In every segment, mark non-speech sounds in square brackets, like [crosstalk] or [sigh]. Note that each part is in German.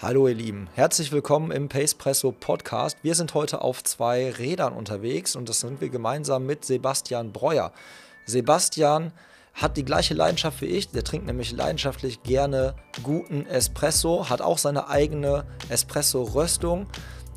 Hallo ihr Lieben, herzlich willkommen im Pacepresso Podcast. Wir sind heute auf zwei Rädern unterwegs und das sind wir gemeinsam mit Sebastian Breuer. Sebastian hat die gleiche Leidenschaft wie ich, der trinkt nämlich leidenschaftlich gerne guten Espresso, hat auch seine eigene Espresso-Röstung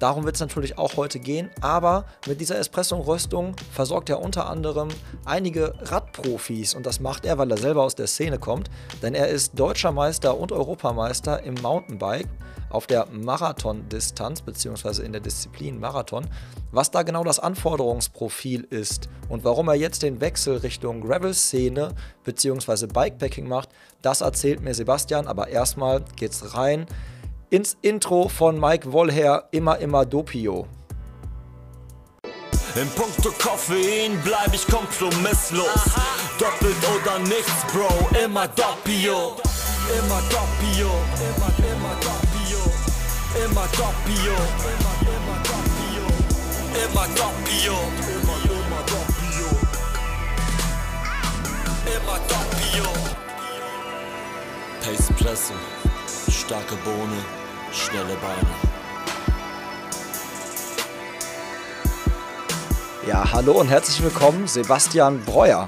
Darum wird es natürlich auch heute gehen. Aber mit dieser Espresso-Röstung versorgt er unter anderem einige Radprofis. Und das macht er, weil er selber aus der Szene kommt. Denn er ist deutscher Meister und Europameister im Mountainbike auf der Marathondistanz bzw. in der Disziplin Marathon. Was da genau das Anforderungsprofil ist und warum er jetzt den Wechsel Richtung Gravel-Szene bzw. Bikepacking macht, das erzählt mir Sebastian. Aber erstmal geht's rein ins Intro von Mike Wollher immer immer Dopio. Im Punkto Koffein bleib ich kompromisslos. Doppelt oder nichts, Bro, immer Doppio. Immer Doppio, immer Doppio. Immer Doppio, immer, Doppio. Immer Doppio, immer, immer Doppio. Immer Doppio. Pace Presse, starke Bohne schnelle Beine. Ja, hallo und herzlich willkommen, Sebastian Breuer.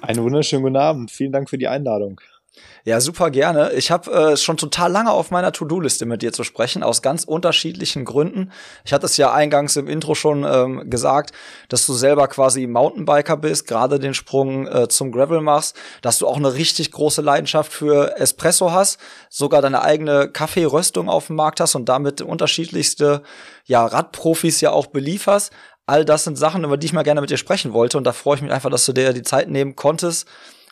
Einen wunderschönen guten Abend. Vielen Dank für die Einladung. Ja, super gerne. Ich habe äh, schon total lange auf meiner To-Do-Liste mit dir zu sprechen, aus ganz unterschiedlichen Gründen. Ich hatte es ja eingangs im Intro schon ähm, gesagt, dass du selber quasi Mountainbiker bist, gerade den Sprung äh, zum Gravel machst, dass du auch eine richtig große Leidenschaft für Espresso hast, sogar deine eigene Kaffeeröstung auf dem Markt hast und damit unterschiedlichste ja, Radprofis ja auch belieferst. All das sind Sachen, über die ich mal gerne mit dir sprechen wollte und da freue ich mich einfach, dass du dir die Zeit nehmen konntest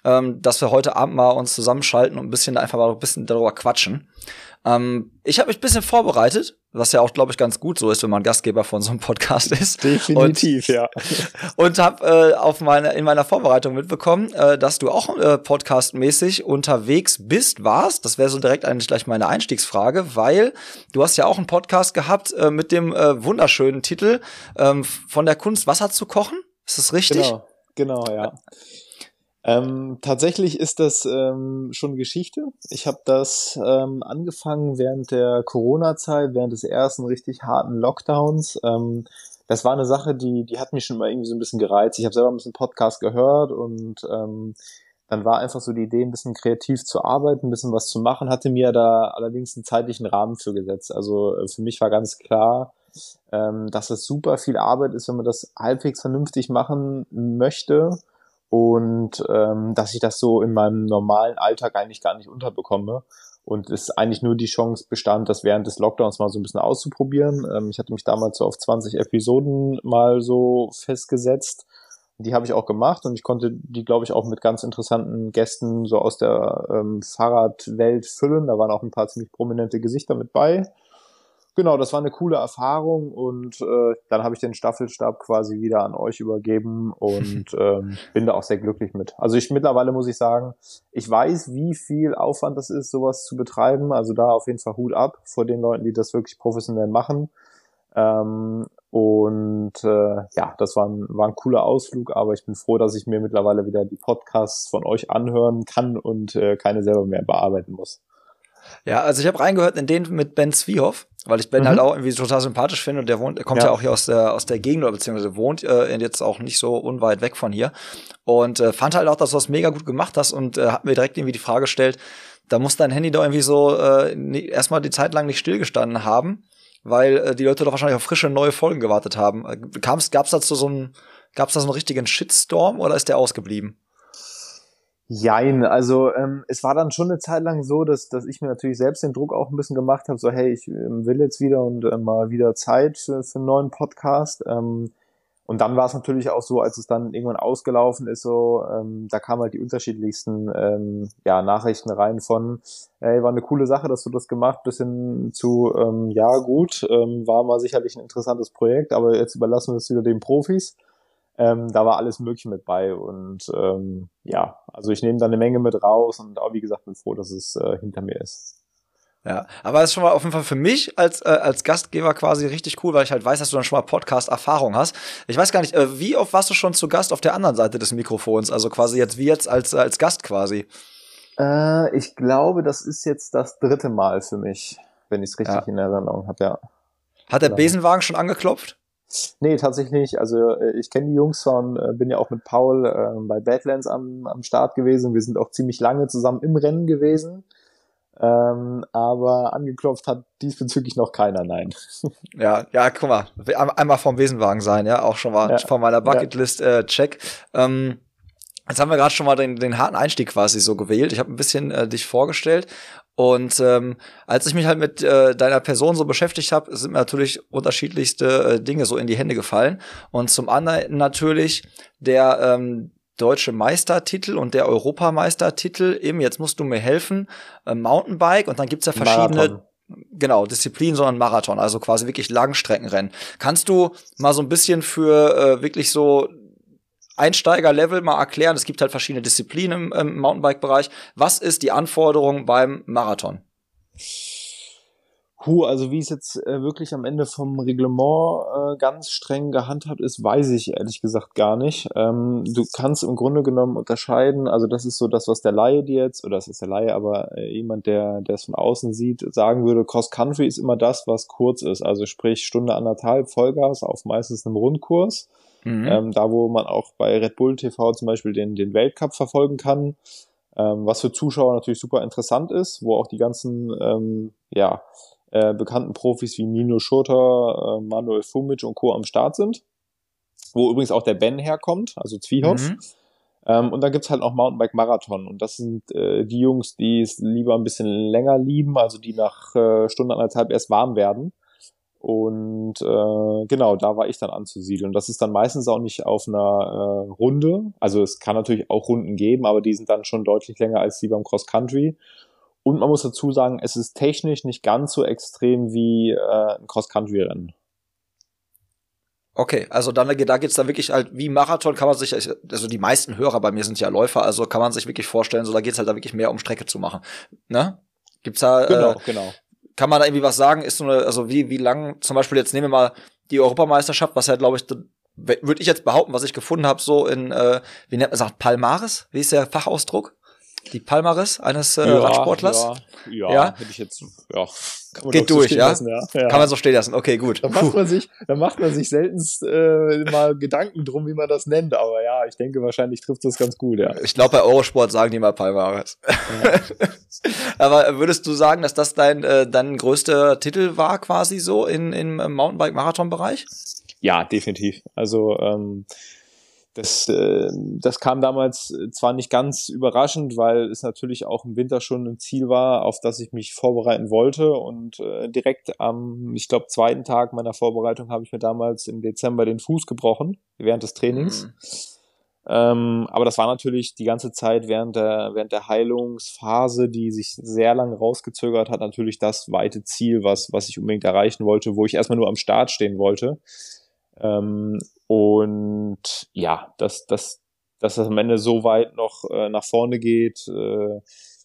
ähm, dass wir heute Abend mal uns zusammenschalten und ein bisschen einfach mal ein bisschen darüber quatschen. Ähm, ich habe mich ein bisschen vorbereitet, was ja auch, glaube ich, ganz gut so ist, wenn man Gastgeber von so einem Podcast ist. Definitiv, und, ja. [laughs] Und habe äh, auf meine, in meiner Vorbereitung mitbekommen, äh, dass du auch äh, podcastmäßig unterwegs bist, warst. Das wäre so direkt eigentlich gleich meine Einstiegsfrage, weil du hast ja auch einen Podcast gehabt äh, mit dem äh, wunderschönen Titel ähm, von der Kunst Wasser zu kochen. Ist das richtig? Genau, genau, ja. Ähm, tatsächlich ist das ähm, schon Geschichte. Ich habe das ähm, angefangen während der Corona-Zeit, während des ersten richtig harten Lockdowns. Ähm, das war eine Sache, die, die hat mich schon mal irgendwie so ein bisschen gereizt. Ich habe selber ein bisschen Podcast gehört und ähm, dann war einfach so die Idee, ein bisschen kreativ zu arbeiten, ein bisschen was zu machen, hatte mir da allerdings einen zeitlichen Rahmen für gesetzt. Also äh, für mich war ganz klar, ähm, dass es super viel Arbeit ist, wenn man das halbwegs vernünftig machen möchte und ähm, dass ich das so in meinem normalen Alltag eigentlich gar nicht unterbekomme und es eigentlich nur die Chance bestand, das während des Lockdowns mal so ein bisschen auszuprobieren. Ähm, ich hatte mich damals so auf 20 Episoden mal so festgesetzt. Die habe ich auch gemacht und ich konnte die, glaube ich, auch mit ganz interessanten Gästen so aus der ähm, Fahrradwelt füllen. Da waren auch ein paar ziemlich prominente Gesichter mit bei genau, das war eine coole Erfahrung und äh, dann habe ich den Staffelstab quasi wieder an euch übergeben und [laughs] ähm, bin da auch sehr glücklich mit. Also ich mittlerweile muss ich sagen, ich weiß, wie viel Aufwand das ist, sowas zu betreiben. Also da auf jeden Fall Hut ab vor den Leuten, die das wirklich professionell machen. Ähm, und äh, ja, das war ein, war ein cooler Ausflug, aber ich bin froh, dass ich mir mittlerweile wieder die Podcasts von euch anhören kann und äh, keine selber mehr bearbeiten muss. Ja, also ich habe reingehört in den mit Ben Zwiehoff, weil ich Ben halt mhm. halt auch irgendwie total sympathisch finde und der wohnt, der kommt ja. ja, auch hier aus der aus der Gegend oder beziehungsweise wohnt äh, jetzt auch nicht so unweit weg von hier und äh, fand halt auch, dass du das mega gut gemacht hast und äh, hat mir direkt irgendwie die Frage gestellt, da muss dein Handy doch irgendwie so äh, erstmal die Zeit lang nicht stillgestanden haben, weil äh, die Leute doch wahrscheinlich auf frische neue Folgen gewartet haben. Äh, gab's dazu so ein, gab's da so einen richtigen Shitstorm oder ist der ausgeblieben? Jein, also ähm, es war dann schon eine Zeit lang so, dass, dass ich mir natürlich selbst den Druck auch ein bisschen gemacht habe, so hey, ich ähm, will jetzt wieder und äh, mal wieder Zeit für, für einen neuen Podcast. Ähm, und dann war es natürlich auch so, als es dann irgendwann ausgelaufen ist, so, ähm, da kamen halt die unterschiedlichsten ähm, ja, Nachrichten rein von, hey, war eine coole Sache, dass du das gemacht, bis hin zu, ähm, ja gut, ähm, war mal sicherlich ein interessantes Projekt, aber jetzt überlassen wir es wieder den Profis. Ähm, da war alles Mögliche mit bei und ähm, ja, also ich nehme da eine Menge mit raus und auch wie gesagt bin froh, dass es äh, hinter mir ist. Ja, aber es ist schon mal auf jeden Fall für mich als, äh, als Gastgeber quasi richtig cool, weil ich halt weiß, dass du dann schon mal Podcast-Erfahrung hast. Ich weiß gar nicht, äh, wie oft warst du schon zu Gast auf der anderen Seite des Mikrofons? Also quasi jetzt wie jetzt als, als Gast quasi? Äh, ich glaube, das ist jetzt das dritte Mal für mich. wenn ich es richtig ja. in Erinnerung habe, ja. Hat der genau. Besenwagen schon angeklopft? Nee, tatsächlich nicht. Also äh, ich kenne die Jungs von, äh, bin ja auch mit Paul äh, bei Badlands am, am Start gewesen. Wir sind auch ziemlich lange zusammen im Rennen gewesen. Ähm, aber angeklopft hat diesbezüglich noch keiner, nein. [laughs] Ja, ja, guck mal, einmal vom Wesenwagen sein, ja, auch schon mal ja. von meiner Bucketlist äh, check. Ähm, Jetzt haben wir gerade schon mal den, den harten Einstieg quasi so gewählt. Ich habe ein bisschen äh, dich vorgestellt und ähm, als ich mich halt mit äh, deiner Person so beschäftigt habe, sind mir natürlich unterschiedlichste äh, Dinge so in die Hände gefallen. Und zum anderen natürlich der ähm, deutsche Meistertitel und der Europameistertitel im, jetzt musst du mir helfen, äh, Mountainbike und dann gibt's ja verschiedene Marathon. Genau, Disziplin, sondern Marathon, also quasi wirklich Langstreckenrennen. Kannst du mal so ein bisschen für äh, wirklich so Einsteiger-Level mal erklären? Es gibt halt verschiedene Disziplinen im, im Mountainbike-Bereich. Was ist die Anforderung beim Marathon? Puh, also wie es jetzt äh, wirklich am Ende vom Reglement äh, ganz streng gehandhabt ist, weiß ich ehrlich gesagt gar nicht. Ähm, du kannst im Grunde genommen unterscheiden, also das ist so das, was der Laie dir jetzt, oder das ist der Laie, aber äh, jemand, der, der es von außen sieht, sagen würde, Cross Country ist immer das, was kurz ist. Also sprich Stunde anderthalb Vollgas auf meistens einem Rundkurs. Mhm. Ähm, da, wo man auch bei Red Bull TV zum Beispiel den, den Weltcup verfolgen kann. Ähm, was für Zuschauer natürlich super interessant ist, wo auch die ganzen, ähm, ja, äh, bekannten Profis wie Nino Schurter, äh, Manuel Fumic und Co. am Start sind. Wo übrigens auch der Ben herkommt, also Zwiehoff. Mhm. Ähm, und dann gibt's halt noch Mountainbike Marathon. Und das sind äh, die Jungs, die es lieber ein bisschen länger lieben, also die nach äh, Stunde anderthalb erst warm werden. Und äh, genau, da war ich dann anzusiedeln. Das ist dann meistens auch nicht auf einer äh, Runde. Also es kann natürlich auch Runden geben, aber die sind dann schon deutlich länger als die beim Cross Country. Und man muss dazu sagen, es ist technisch nicht ganz so extrem wie äh, ein Cross-Country-Rennen. Okay, also dann, da geht's dann wirklich halt, wie Marathon kann man sich, also die meisten Hörer bei mir sind ja Läufer, also kann man sich wirklich vorstellen, so da geht's halt da wirklich mehr um Strecke zu machen. Ne? Gibt's da, genau, äh, genau. Kann man da irgendwie was sagen? Ist so eine, also wie, wie lang, zum Beispiel jetzt nehmen wir mal die Europameisterschaft, was ja, glaube ich, würde ich jetzt behaupten, was ich gefunden habe, so in, äh, wie nennt man sagt, Palmares? Wie ist der Fachausdruck? Die Palmares eines äh, ja, Radsportlers? Ja, ja, ja, hätte ich jetzt, ja. Geht durch, so ja? Lassen, ja? Kann man so stehen lassen, okay, gut. Da macht man sich, da macht man sich seltenst äh, mal Gedanken drum, wie man das nennt, aber ja, ich denke, wahrscheinlich trifft das ganz gut, ja. Ich glaube, bei Eurosport sagen die mal Palmares. [laughs] Aber würdest du sagen, dass das dein, äh, dein größter Titel war, quasi so in, im Mountainbike-Marathon-Bereich? Ja, definitiv. Also, ähm, das, äh, das kam damals zwar nicht ganz überraschend, weil es natürlich auch im Winter schon ein Ziel war, auf das ich mich vorbereiten wollte. Und äh, direkt am, ich glaube, zweiten Tag meiner Vorbereitung habe ich mir damals im Dezember den Fuß gebrochen, während des Trainings. Mhm. Ähm, aber das war natürlich die ganze Zeit während der, während der Heilungsphase, die sich sehr lange rausgezögert hat, natürlich das weite Ziel, was, was ich unbedingt erreichen wollte, wo ich erstmal nur am Start stehen wollte. Ähm, und ja, dass, dass, dass das am Ende so weit noch äh, nach vorne geht, äh,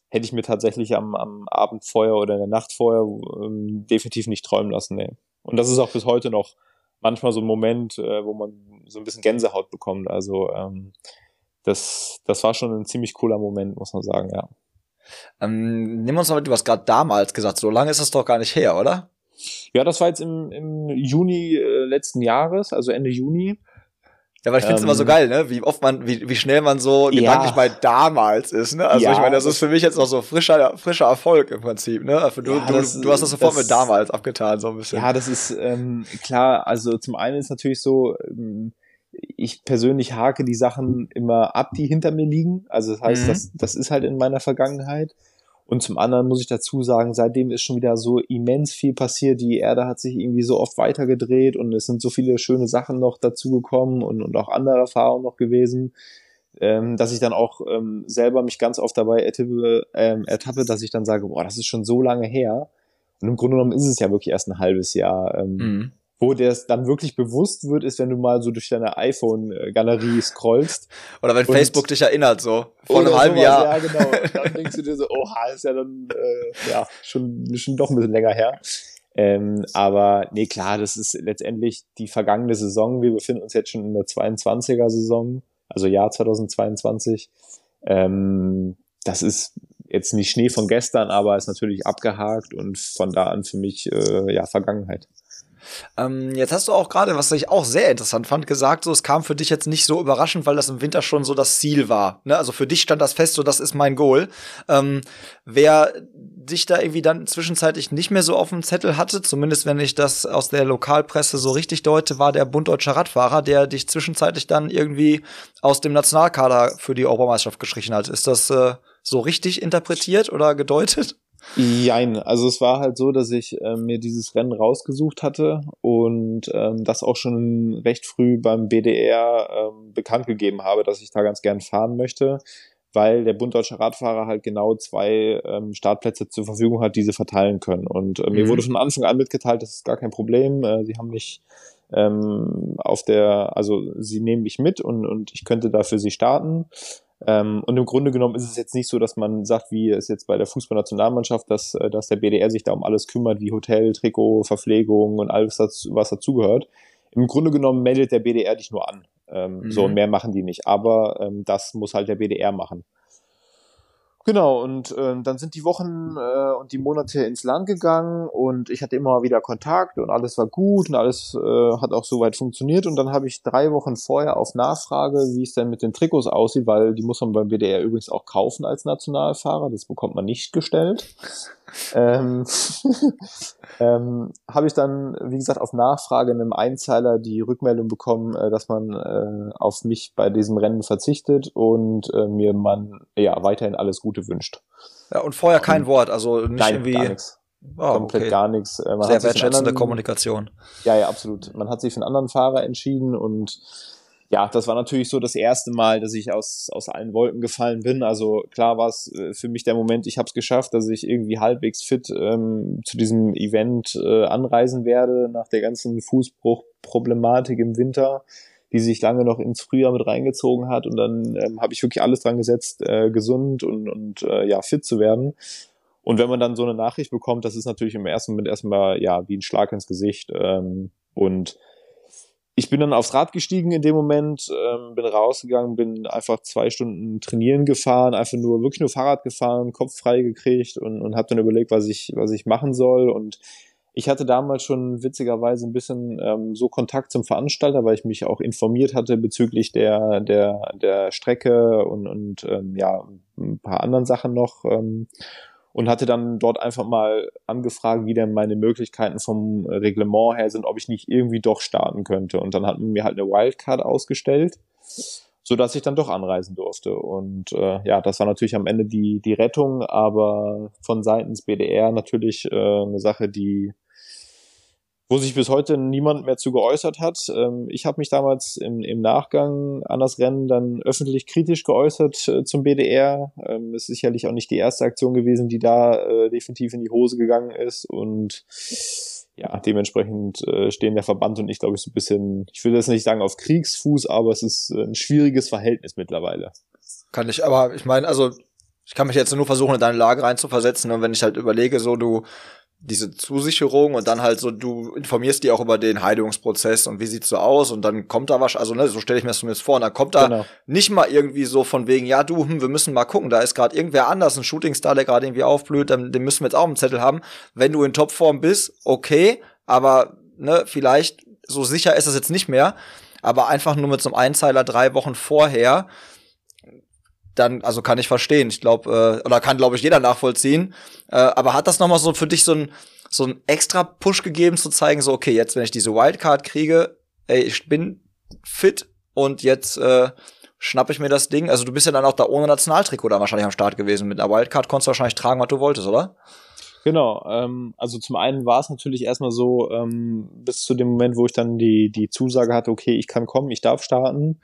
hätte ich mir tatsächlich am, am Abend vorher oder in der Nacht vorher ähm, definitiv nicht träumen lassen. Nee. Und das ist auch bis heute noch manchmal so ein Moment, äh, wo man so ein bisschen Gänsehaut bekommt. Also ähm, das, das war schon ein ziemlich cooler Moment, muss man sagen, ja. Ähm, nimm uns mal mit, du hast gerade damals gesagt, so lange ist das doch gar nicht her, oder? Ja, das war jetzt im, im Juni äh, letzten Jahres, also Ende Juni. Ja, weil ich finde es ähm, immer so ähm, geil, ne? Wie oft man, wie, wie schnell man so ja. gedanklich bei damals ist, ne? Also ja, ich meine, das ist für mich jetzt noch so frischer, frischer Erfolg im Prinzip, ne? Also du, ja, du, das, du hast das sofort das, mit damals abgetan, so ein bisschen. Ja, das ist ähm, klar, also zum einen ist natürlich so, ähm, ich persönlich hake die Sachen immer ab, die hinter mir liegen. Also das heißt, mhm. das, das ist halt in meiner Vergangenheit. Und zum anderen muss ich dazu sagen, seitdem ist schon wieder so immens viel passiert. Die Erde hat sich irgendwie so oft weitergedreht und es sind so viele schöne Sachen noch dazugekommen und, und auch andere Erfahrungen noch gewesen, ähm, dass ich dann auch ähm, selber mich ganz oft dabei ertippe, ähm, ertappe, dass ich dann sage, boah, das ist schon so lange her. Und im Grunde genommen ist es ja wirklich erst ein halbes Jahr. Ähm, mhm wo dir es dann wirklich bewusst wird, ist, wenn du mal so durch deine iPhone-Galerie scrollst. Oder wenn Facebook dich erinnert, so vor einem halben Jahr. Ja, genau. Und dann [laughs] denkst du dir so, oha, ist ja dann äh, ja schon, schon doch ein bisschen länger her. Ähm, aber nee, klar, das ist letztendlich die vergangene Saison. Wir befinden uns jetzt schon in der 22er Saison, also Jahr 2022. Ähm, das ist jetzt nicht Schnee von gestern, aber ist natürlich abgehakt und von da an für mich äh, ja Vergangenheit. Ähm, jetzt hast du auch gerade, was ich auch sehr interessant fand, gesagt, so es kam für dich jetzt nicht so überraschend, weil das im Winter schon so das Ziel war. Ne? Also für dich stand das fest, so das ist mein Goal. Ähm, wer dich da irgendwie dann zwischenzeitlich nicht mehr so auf dem Zettel hatte, zumindest wenn ich das aus der Lokalpresse so richtig deute, war der Bund Deutscher Radfahrer, der dich zwischenzeitlich dann irgendwie aus dem Nationalkader für die Europameisterschaft gestrichen hat. Ist das äh, so richtig interpretiert oder gedeutet? Jein, also es war halt so, dass ich äh, mir dieses Rennen rausgesucht hatte und ähm, das auch schon recht früh beim BDR ähm, bekannt gegeben habe, dass ich da ganz gern fahren möchte, weil der Bund Deutscher Radfahrer halt genau zwei ähm, Startplätze zur Verfügung hat, die sie verteilen können. Und äh, mir mhm. wurde von Anfang an mitgeteilt, das ist gar kein Problem. Äh, sie haben mich ähm, auf der, also sie nehmen mich mit und, und ich könnte da für sie starten. Ähm, und im Grunde genommen ist es jetzt nicht so, dass man sagt, wie es jetzt bei der Fußballnationalmannschaft, dass, äh, dass der BDR sich da um alles kümmert, wie Hotel, Trikot, Verpflegung und alles, was dazugehört. Im Grunde genommen meldet der BDR dich nur an. Ähm, mhm. So, mehr machen die nicht. Aber ähm, das muss halt der BDR machen. Genau, und äh, dann sind die Wochen äh, und die Monate ins Land gegangen und ich hatte immer wieder Kontakt und alles war gut und alles äh, hat auch soweit funktioniert. Und dann habe ich drei Wochen vorher auf Nachfrage, wie es denn mit den Trikots aussieht, weil die muss man beim WDR übrigens auch kaufen als Nationalfahrer, das bekommt man nicht gestellt ähm, [laughs] ähm, habe ich dann, wie gesagt, auf Nachfrage in einem Einzeiler die Rückmeldung bekommen, äh, dass man äh, auf mich bei diesem Rennen verzichtet und äh, mir man ja weiterhin alles Gute wünscht. Ja, und vorher kein um, Wort, also nicht nein, irgendwie. Gar nichts. Oh, Komplett okay. gar nichts. Äh, Sehr wertschätzende anderen, Kommunikation. Ja, ja, absolut. Man hat sich für einen anderen Fahrer entschieden und ja, das war natürlich so das erste Mal, dass ich aus, aus allen Wolken gefallen bin. Also klar war es äh, für mich der Moment, ich habe es geschafft, dass ich irgendwie halbwegs fit ähm, zu diesem Event äh, anreisen werde, nach der ganzen Fußbruchproblematik im Winter, die sich lange noch ins Frühjahr mit reingezogen hat. Und dann ähm, habe ich wirklich alles dran gesetzt, äh, gesund und, und äh, ja, fit zu werden. Und wenn man dann so eine Nachricht bekommt, das ist natürlich im ersten Moment erstmal ja wie ein Schlag ins Gesicht. Ähm, und ich bin dann aufs Rad gestiegen in dem Moment, ähm, bin rausgegangen, bin einfach zwei Stunden trainieren gefahren, einfach nur wirklich nur Fahrrad gefahren, Kopf frei gekriegt und, und habe dann überlegt, was ich was ich machen soll. Und ich hatte damals schon witzigerweise ein bisschen ähm, so Kontakt zum Veranstalter, weil ich mich auch informiert hatte bezüglich der der der Strecke und und ähm, ja ein paar anderen Sachen noch ähm, und hatte dann dort einfach mal angefragt, wie denn meine Möglichkeiten vom Reglement her sind, ob ich nicht irgendwie doch starten könnte. Und dann hat man mir halt eine Wildcard ausgestellt, so dass ich dann doch anreisen durfte. Und äh, ja, das war natürlich am Ende die die Rettung, aber von seitens BDR natürlich äh, eine Sache, die wo sich bis heute niemand mehr zu geäußert hat. Ähm, ich habe mich damals im, im Nachgang an das Rennen dann öffentlich kritisch geäußert äh, zum BDR. Ähm, ist sicherlich auch nicht die erste Aktion gewesen, die da äh, definitiv in die Hose gegangen ist und ja, dementsprechend äh, stehen der Verband und ich glaube ich so ein bisschen, ich will jetzt nicht sagen auf Kriegsfuß, aber es ist ein schwieriges Verhältnis mittlerweile. Kann ich, aber ich meine, also ich kann mich jetzt nur versuchen, in deine Lage reinzuversetzen und wenn ich halt überlege, so du diese Zusicherung und dann halt so, du informierst die auch über den Heilungsprozess und wie sieht's so aus und dann kommt da was, also ne, so stelle ich mir das zumindest vor, und dann kommt da genau. nicht mal irgendwie so von wegen, ja du, hm, wir müssen mal gucken, da ist gerade irgendwer anders, ein Shootingstar, der gerade irgendwie aufblüht, dann, den müssen wir jetzt auch im Zettel haben. Wenn du in Topform bist, okay, aber ne, vielleicht, so sicher ist es jetzt nicht mehr, aber einfach nur mit so einem Einzeiler drei Wochen vorher, dann, also kann ich verstehen. Ich glaube, äh, oder kann, glaube ich, jeder nachvollziehen. Äh, aber hat das nochmal so für dich so ein so ein extra Push gegeben, zu zeigen, so, okay, jetzt, wenn ich diese Wildcard kriege, ey, ich bin fit und jetzt äh, schnapp ich mir das Ding. Also du bist ja dann auch da ohne Nationaltrikot da wahrscheinlich am Start gewesen. Mit einer Wildcard konntest du wahrscheinlich tragen, was du wolltest, oder? Genau, ähm, also zum einen war es natürlich erstmal so, ähm, bis zu dem Moment, wo ich dann die, die Zusage hatte, okay, ich kann kommen, ich darf starten,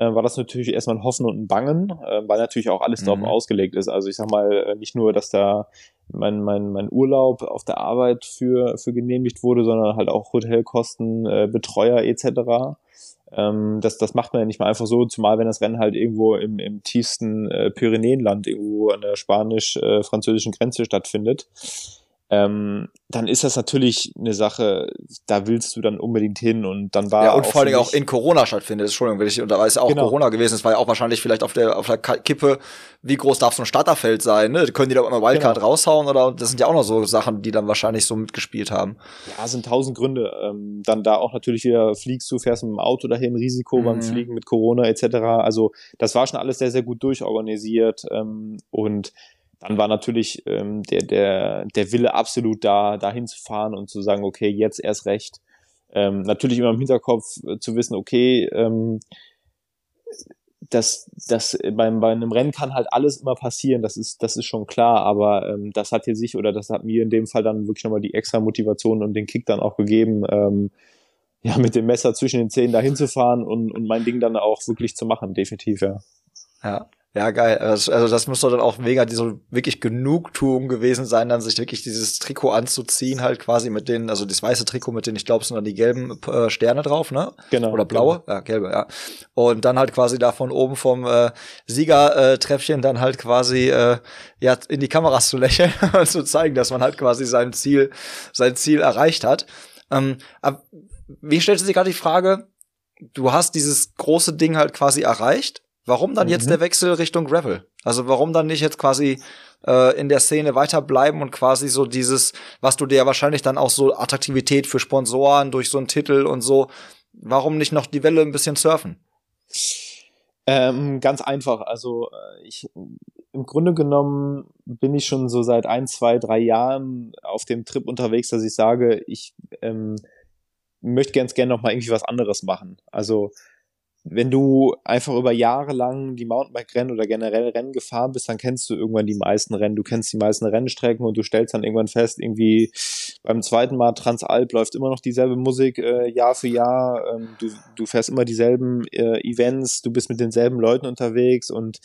äh, war das natürlich erstmal ein Hoffen und ein Bangen, äh, weil natürlich auch alles mhm. darauf ausgelegt ist. Also ich sag mal, äh, nicht nur, dass da mein, mein, mein Urlaub auf der Arbeit für, für genehmigt wurde, sondern halt auch Hotelkosten, äh, Betreuer etc. Ähm, das, das macht man ja nicht mal einfach so, zumal wenn das Rennen halt irgendwo im, im tiefsten äh, Pyrenäenland, irgendwo an der spanisch-französischen Grenze stattfindet. Ähm, dann ist das natürlich eine Sache, da willst du dann unbedingt hin und dann war ja und vor allem auch in Corona stattfindet. Entschuldigung, wenn ich und da ist auch genau. Corona gewesen. Es war ja auch wahrscheinlich vielleicht auf der auf der Kippe, wie groß darf so ein Starterfeld sein? Ne? Können die da immer Wildcard genau. raushauen oder das sind ja auch noch so Sachen, die dann wahrscheinlich so mitgespielt haben. Ja, sind tausend Gründe. Ähm, dann da auch natürlich wieder fliegst du, fährst mit dem Auto dahin, Risiko mhm. beim Fliegen mit Corona etc. Also das war schon alles sehr sehr gut durchorganisiert ähm, und dann war natürlich ähm, der, der, der Wille absolut da, dahin zu fahren und zu sagen, okay, jetzt erst recht. Ähm, natürlich immer im Hinterkopf äh, zu wissen, okay, ähm, das, das beim, bei einem Rennen kann halt alles immer passieren, das ist, das ist schon klar, aber ähm, das hat hier sich oder das hat mir in dem Fall dann wirklich nochmal die extra Motivation und den Kick dann auch gegeben, ähm, ja, mit dem Messer zwischen den Zähnen dahin zu fahren und, und mein Ding dann auch wirklich zu machen, definitiv, ja. Ja, ja, geil. Also, also das muss doch dann auch mega so wirklich Genugtuung gewesen sein, dann sich wirklich dieses Trikot anzuziehen, halt quasi mit den, also das weiße Trikot mit den, ich glaube, sind dann die gelben äh, Sterne drauf, ne? Genau. Oder blaue? Genau. Ja, gelbe, ja. Und dann halt quasi da von oben vom äh, Siegertreppchen dann halt quasi äh, ja in die Kameras zu lächeln [laughs] und zu zeigen, dass man halt quasi sein Ziel, sein Ziel erreicht hat. Ähm, aber wie stellt sich gerade die Frage, du hast dieses große Ding halt quasi erreicht Warum dann mhm. jetzt der Wechsel Richtung Gravel? Also warum dann nicht jetzt quasi äh, in der Szene weiterbleiben und quasi so dieses, was du dir ja wahrscheinlich dann auch so Attraktivität für Sponsoren durch so einen Titel und so, warum nicht noch die Welle ein bisschen surfen? Ähm, ganz einfach. Also äh, ich im Grunde genommen bin ich schon so seit ein, zwei, drei Jahren auf dem Trip unterwegs, dass ich sage, ich ähm, möchte ganz gerne noch mal irgendwie was anderes machen. Also wenn du einfach über Jahre lang die Mountainbike-Rennen oder generell Rennen gefahren bist, dann kennst du irgendwann die meisten Rennen, du kennst die meisten Rennstrecken und du stellst dann irgendwann fest, irgendwie beim zweiten Mal Transalp läuft immer noch dieselbe Musik äh, Jahr für Jahr, ähm, du, du fährst immer dieselben äh, Events, du bist mit denselben Leuten unterwegs. Und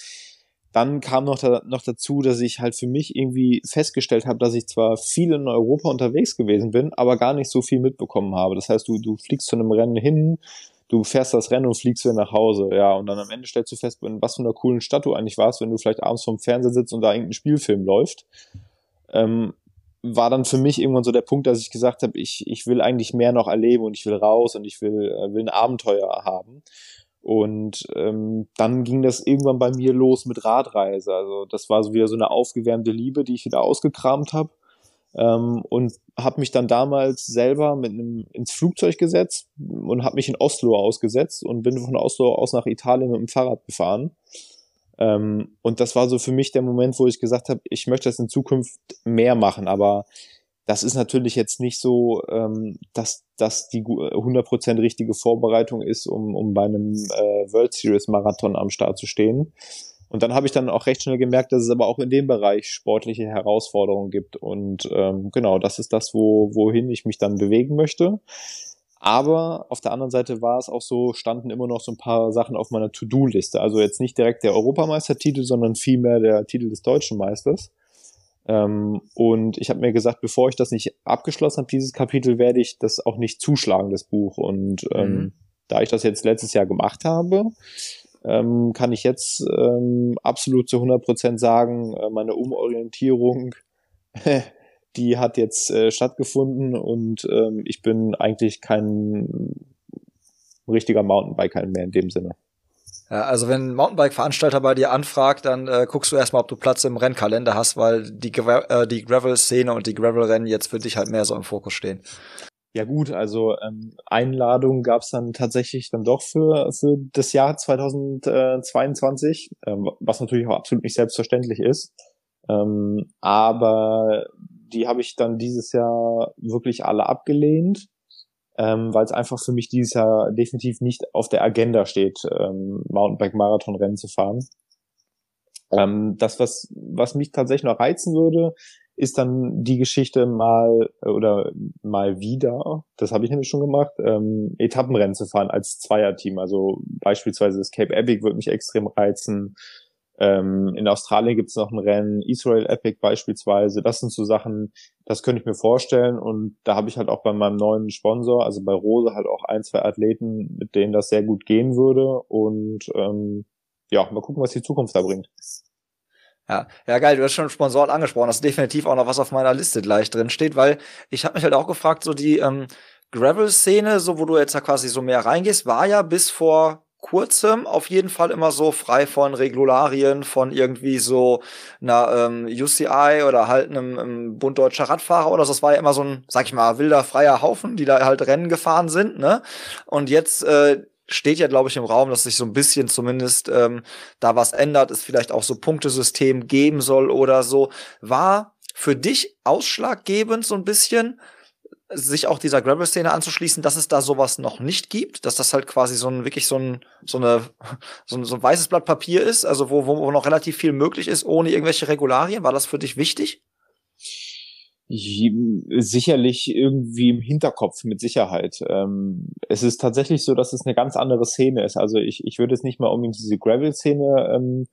dann kam noch, da, noch dazu, dass ich halt für mich irgendwie festgestellt habe, dass ich zwar viel in Europa unterwegs gewesen bin, aber gar nicht so viel mitbekommen habe. Das heißt, du, du fliegst zu einem Rennen hin, du fährst das Rennen und fliegst wieder nach Hause, ja, und dann am Ende stellst du fest, was für einer coolen Stadt du eigentlich warst, wenn du vielleicht abends vom Fernseher sitzt und da irgendein Spielfilm läuft. Ähm, war dann für mich irgendwann so der Punkt, dass ich gesagt habe, ich, ich will eigentlich mehr noch erleben und ich will raus und ich will, äh, will ein Abenteuer haben. Und ähm, dann ging das irgendwann bei mir los mit Radreise. Also das war so wieder so eine aufgewärmte Liebe, die ich wieder ausgekramt habe ähm, und habe mich dann damals selber mit einem ins Flugzeug gesetzt und habe mich in Oslo ausgesetzt und bin von Oslo aus nach Italien mit dem Fahrrad gefahren. Ähm, und das war so für mich der Moment, wo ich gesagt habe, ich möchte das in Zukunft mehr machen, aber das ist natürlich jetzt nicht so, ähm, dass das die 100% richtige Vorbereitung ist, um, um bei einem äh, World Series Marathon am Start zu stehen. Und dann habe ich dann auch recht schnell gemerkt, dass es aber auch in dem Bereich sportliche Herausforderungen gibt. Und ähm, genau, das ist das, wo, wohin ich mich dann bewegen möchte. Aber auf der anderen Seite war es auch so, standen immer noch so ein paar Sachen auf meiner To-Do-Liste. Also jetzt nicht direkt der Europameistertitel, sondern vielmehr der Titel des deutschen Meisters. Ähm, und ich habe mir gesagt, bevor ich das nicht abgeschlossen habe, dieses Kapitel, werde ich das auch nicht zuschlagen, das Buch. Und ähm, mhm. da ich das jetzt letztes Jahr gemacht habe, ähm, kann ich jetzt ähm, absolut zu 100 Prozent sagen, äh, meine Umorientierung, [laughs] die hat jetzt äh, stattgefunden und ähm, ich bin eigentlich kein richtiger Mountainbiker mehr in dem Sinne. Ja, also wenn ein Mountainbike-Veranstalter bei dir anfragt, dann äh, guckst du erstmal, ob du Platz im Rennkalender hast, weil die, Gra äh, die Gravel-Szene und die Gravel-Rennen jetzt für dich halt mehr so im Fokus stehen. Ja gut, also ähm, Einladungen gab es dann tatsächlich dann doch für, für das Jahr 2022, ähm, was natürlich auch absolut nicht selbstverständlich ist. Ähm, aber die habe ich dann dieses Jahr wirklich alle abgelehnt, ähm, weil es einfach für mich dieses Jahr definitiv nicht auf der Agenda steht, ähm, Mountainbike-Marathon-Rennen zu fahren. Ähm, das, was, was mich tatsächlich noch reizen würde, ist dann die Geschichte mal äh, oder mal wieder, das habe ich nämlich schon gemacht, ähm, Etappenrennen zu fahren als Zweierteam. Also beispielsweise das Cape Epic würde mich extrem reizen. Ähm, in Australien gibt es noch ein Rennen, Israel Epic beispielsweise. Das sind so Sachen, das könnte ich mir vorstellen. Und da habe ich halt auch bei meinem neuen Sponsor, also bei Rose, halt auch ein, zwei Athleten, mit denen das sehr gut gehen würde. Und ähm, ja, mal gucken, was die Zukunft da bringt. Ja, ja, geil, du hast schon Sponsoren angesprochen. Das ist definitiv auch noch was auf meiner Liste gleich drin steht, weil ich habe mich halt auch gefragt, so die ähm, Gravel-Szene, so wo du jetzt ja quasi so mehr reingehst, war ja bis vor kurzem auf jeden Fall immer so frei von Regularien, von irgendwie so einer ähm, UCI oder halt einem, einem Bund deutscher Radfahrer oder so. Das war ja immer so ein, sag ich mal, wilder, freier Haufen, die da halt Rennen gefahren sind, ne? Und jetzt äh, steht ja, glaube ich, im Raum, dass sich so ein bisschen zumindest ähm, da was ändert, es vielleicht auch so Punktesystem geben soll oder so. War für dich ausschlaggebend so ein bisschen, sich auch dieser Gravel-Szene anzuschließen, dass es da sowas noch nicht gibt, dass das halt quasi so ein wirklich so ein so eine [laughs] so ein, so ein weißes Blatt Papier ist, also wo, wo noch relativ viel möglich ist ohne irgendwelche Regularien. War das für dich wichtig? Sicherlich irgendwie im Hinterkopf mit Sicherheit. Ähm, es ist tatsächlich so, dass es eine ganz andere Szene ist. Also ich, ich würde es nicht mal unbedingt diese Gravel-Szene ähm,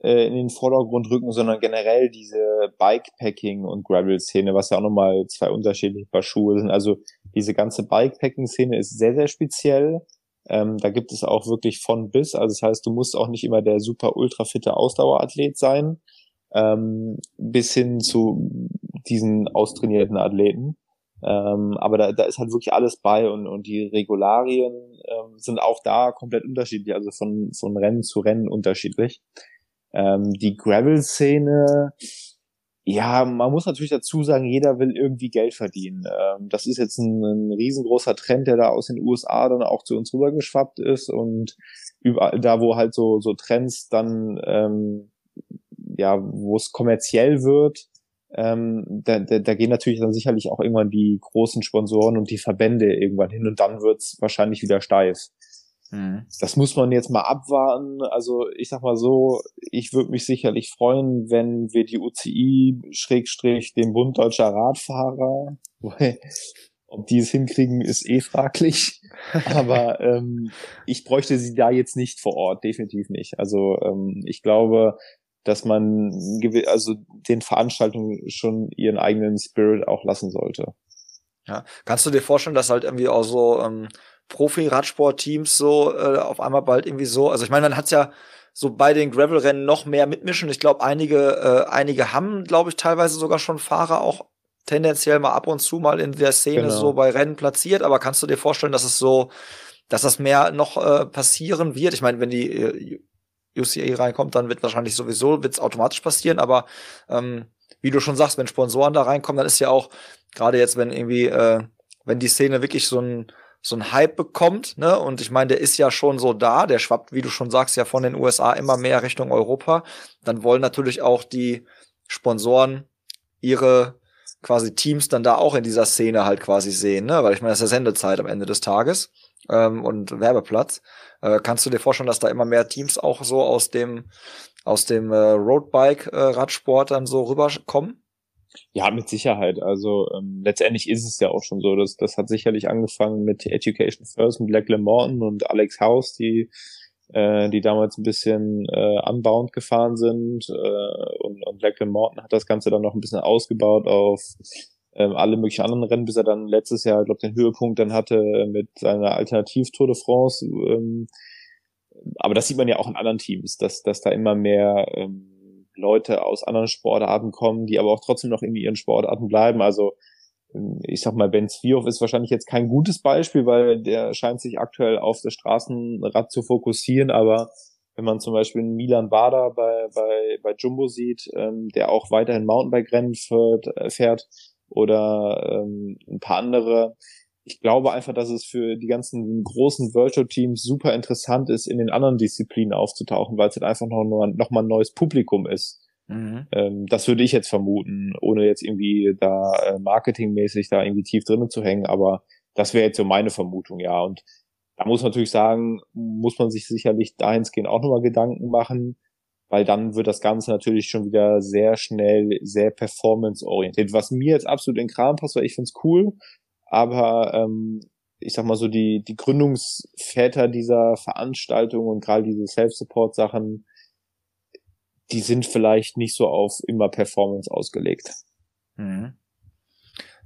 äh, in den Vordergrund rücken, sondern generell diese Bikepacking und Gravel-Szene, was ja auch nochmal zwei unterschiedliche Paar Schuhe sind. Also diese ganze Bikepacking-Szene ist sehr, sehr speziell. Ähm, da gibt es auch wirklich von bis. Also das heißt, du musst auch nicht immer der super ultra fitte Ausdauerathlet sein, ähm, bis hin zu diesen austrainierten Athleten. Ähm, aber da, da ist halt wirklich alles bei und, und die Regularien ähm, sind auch da komplett unterschiedlich, also von, von Rennen zu Rennen unterschiedlich. Ähm, die Gravel-Szene, ja, man muss natürlich dazu sagen, jeder will irgendwie Geld verdienen. Ähm, das ist jetzt ein, ein, riesengroßer Trend, der da aus den USA dann auch zu uns rübergeschwappt ist und überall da, wo halt so, so Trends dann, ähm, ja, wo es kommerziell wird, ähm, da, da, da gehen natürlich dann sicherlich auch irgendwann die großen Sponsoren und die Verbände irgendwann hin und dann wird's wahrscheinlich wieder steif. Mhm. Das muss man jetzt mal abwarten. Also ich sag mal so, ich würde mich sicherlich freuen, wenn wir die UCI Schrägstrich den Bund Deutscher Radfahrer, [laughs] ob die es hinkriegen, ist eh fraglich. [laughs] Aber ähm, ich bräuchte sie da jetzt nicht vor Ort, definitiv nicht. Also ähm, ich glaube, dass man also den Veranstaltungen schon ihren eigenen Spirit auch lassen sollte. Ja, kannst du dir vorstellen, dass halt irgendwie auch so ähm, Profi-Radsport-Teams so äh, auf einmal bald irgendwie so. Also ich meine, man hat's ja so bei den Gravel-Rennen noch mehr mitmischen. Ich glaube, einige, äh, einige haben, glaube ich, teilweise sogar schon Fahrer auch tendenziell mal ab und zu mal in der Szene genau. so bei Rennen platziert. Aber kannst du dir vorstellen, dass es so, dass das mehr noch äh, passieren wird? Ich meine, wenn die äh, UCA reinkommt, dann wird wahrscheinlich sowieso wird's automatisch passieren. Aber ähm, wie du schon sagst, wenn Sponsoren da reinkommen, dann ist ja auch gerade jetzt, wenn irgendwie, äh, wenn die Szene wirklich so ein so ein Hype bekommt, ne? Und ich meine, der ist ja schon so da, der schwappt, wie du schon sagst, ja von den USA immer mehr Richtung Europa. Dann wollen natürlich auch die Sponsoren ihre quasi Teams dann da auch in dieser Szene halt quasi sehen, ne? Weil ich meine, das ist ja Sendezeit am Ende des Tages ähm, und Werbeplatz. Äh, kannst du dir vorstellen, dass da immer mehr Teams auch so aus dem aus dem äh, Roadbike-Radsport äh, dann so rüberkommen? Ja, mit Sicherheit. Also ähm, letztendlich ist es ja auch schon so. Das, das hat sicherlich angefangen mit Education First, mit Black Morton und Alex House, die äh, die damals ein bisschen äh, unbound gefahren sind. Äh, und, und Black Morton hat das Ganze dann noch ein bisschen ausgebaut auf ähm, alle möglichen anderen Rennen, bis er dann letztes Jahr, glaube den Höhepunkt dann hatte mit seiner Alternativ-Tour de France. Ähm, aber das sieht man ja auch in anderen Teams, dass, dass da immer mehr ähm, Leute aus anderen Sportarten kommen, die aber auch trotzdem noch in ihren Sportarten bleiben. Also ähm, ich sag mal, Ben Svioff ist wahrscheinlich jetzt kein gutes Beispiel, weil der scheint sich aktuell auf das Straßenrad zu fokussieren, aber wenn man zum Beispiel Milan Bader bei, bei, bei Jumbo sieht, ähm, der auch weiterhin Mountainbike-Rennen fährt, äh, fährt oder ähm, ein paar andere, ich glaube einfach, dass es für die ganzen großen Virtual Teams super interessant ist, in den anderen Disziplinen aufzutauchen, weil es halt einfach noch, noch mal ein neues Publikum ist. Mhm. Ähm, das würde ich jetzt vermuten, ohne jetzt irgendwie da äh, marketingmäßig da irgendwie tief drinnen zu hängen, aber das wäre jetzt so meine Vermutung, ja. Und da muss man natürlich sagen, muss man sich sicherlich dahingehend auch nochmal Gedanken machen, weil dann wird das Ganze natürlich schon wieder sehr schnell, sehr performance-orientiert. Was mir jetzt absolut in den Kram passt, weil ich finde es cool, aber ähm, ich sag mal so, die, die Gründungsväter dieser Veranstaltung und gerade diese Self-Support-Sachen, die sind vielleicht nicht so auf immer Performance ausgelegt. Mhm.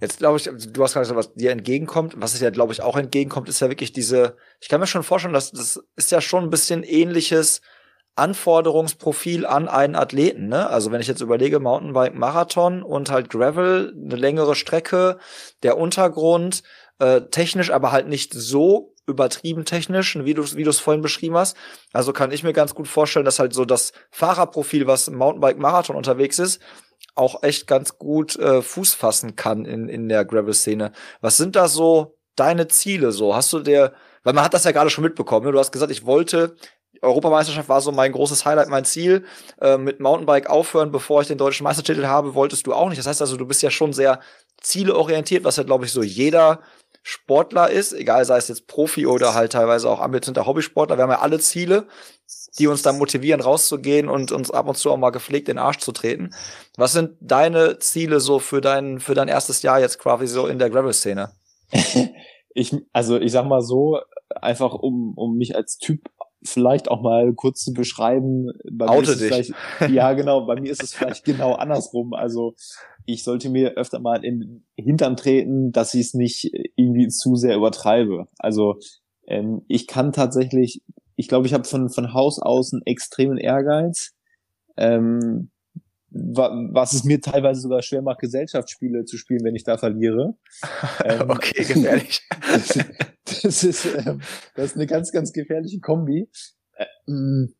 Jetzt glaube ich, du hast gerade gesagt, was dir entgegenkommt. Was ja, glaube ich, auch entgegenkommt, ist ja wirklich diese, ich kann mir schon vorstellen, dass das ist ja schon ein bisschen ähnliches Anforderungsprofil an einen Athleten. Ne? Also wenn ich jetzt überlege, Mountainbike Marathon und halt Gravel, eine längere Strecke, der Untergrund, äh, technisch aber halt nicht so übertrieben technisch, wie du es vorhin beschrieben hast. Also kann ich mir ganz gut vorstellen, dass halt so das Fahrerprofil, was im Mountainbike Marathon unterwegs ist, auch echt ganz gut äh, Fuß fassen kann in, in der Gravel-Szene. Was sind da so deine Ziele so? Hast du der, weil man hat das ja gerade schon mitbekommen, ne? du hast gesagt, ich wollte Europameisterschaft war so mein großes Highlight, mein Ziel. Äh, mit Mountainbike aufhören, bevor ich den deutschen Meistertitel habe, wolltest du auch nicht. Das heißt also, du bist ja schon sehr zieleorientiert, was ja, glaube ich, so jeder Sportler ist, egal sei es jetzt Profi oder halt teilweise auch ambitionierter Hobbysportler. Wir haben ja alle Ziele, die uns dann motivieren, rauszugehen und uns ab und zu auch mal gepflegt in den Arsch zu treten. Was sind deine Ziele so für dein, für dein erstes Jahr jetzt quasi so in der Gravel-Szene? [laughs] ich, also ich sag mal so, einfach um, um mich als Typ vielleicht auch mal kurz zu beschreiben. Bei Oute dich. Ja, genau, bei mir ist es vielleicht genau andersrum. Also ich sollte mir öfter mal in den Hintern treten, dass ich es nicht irgendwie zu sehr übertreibe. Also ähm, ich kann tatsächlich, ich glaube, ich habe von, von Haus aus einen extremen Ehrgeiz. Ähm, was es mir teilweise sogar schwer macht, Gesellschaftsspiele zu spielen, wenn ich da verliere. [laughs] Ähm, okay, gefährlich. [laughs] das, das, ist, ähm, das ist eine ganz, ganz gefährliche Kombi. Ähm,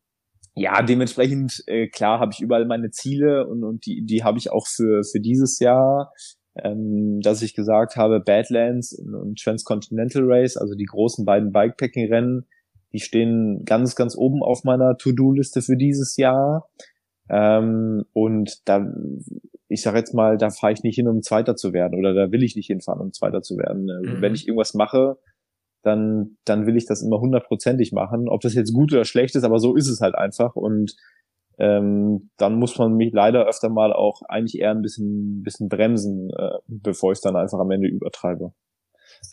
ja, dementsprechend, äh, klar, habe ich überall meine Ziele und, und die, die habe ich auch für, für dieses Jahr, ähm, dass ich gesagt habe, Badlands und Transcontinental Race, also die großen beiden Bikepacking-Rennen, die stehen ganz, ganz oben auf meiner To-Do-Liste für dieses Jahr. Ähm, und da, ich sage jetzt mal, da fahre ich nicht hin, um Zweiter zu werden oder da will ich nicht hinfahren, um Zweiter zu werden. Mhm. Wenn ich irgendwas mache, dann, dann will ich das immer hundertprozentig machen. Ob das jetzt gut oder schlecht ist, aber so ist es halt einfach. Und ähm, dann muss man mich leider öfter mal auch eigentlich eher ein bisschen, bisschen bremsen, äh, bevor ich es dann einfach am Ende übertreibe.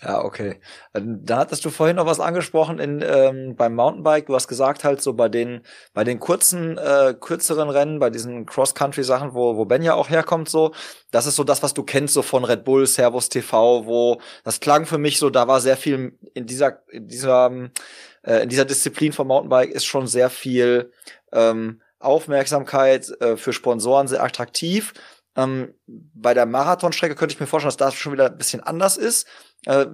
Ja, okay. Ähm, da hattest du vorhin noch was angesprochen in, ähm, beim Mountainbike. Du hast gesagt halt so bei den, bei den kurzen, äh, kürzeren Rennen, bei diesen Cross-Country-Sachen, wo, wo Ben ja auch herkommt, so, das ist so das, was du kennst, so von Red Bull, Servus TV, wo, das klang für mich so, da war sehr viel in dieser, in dieser, äh, in dieser Disziplin vom Mountainbike ist schon sehr viel, ähm, Aufmerksamkeit äh, für Sponsoren sehr attraktiv. Ähm, bei der Marathonstrecke könnte ich mir vorstellen, dass das schon wieder ein bisschen anders ist. Äh,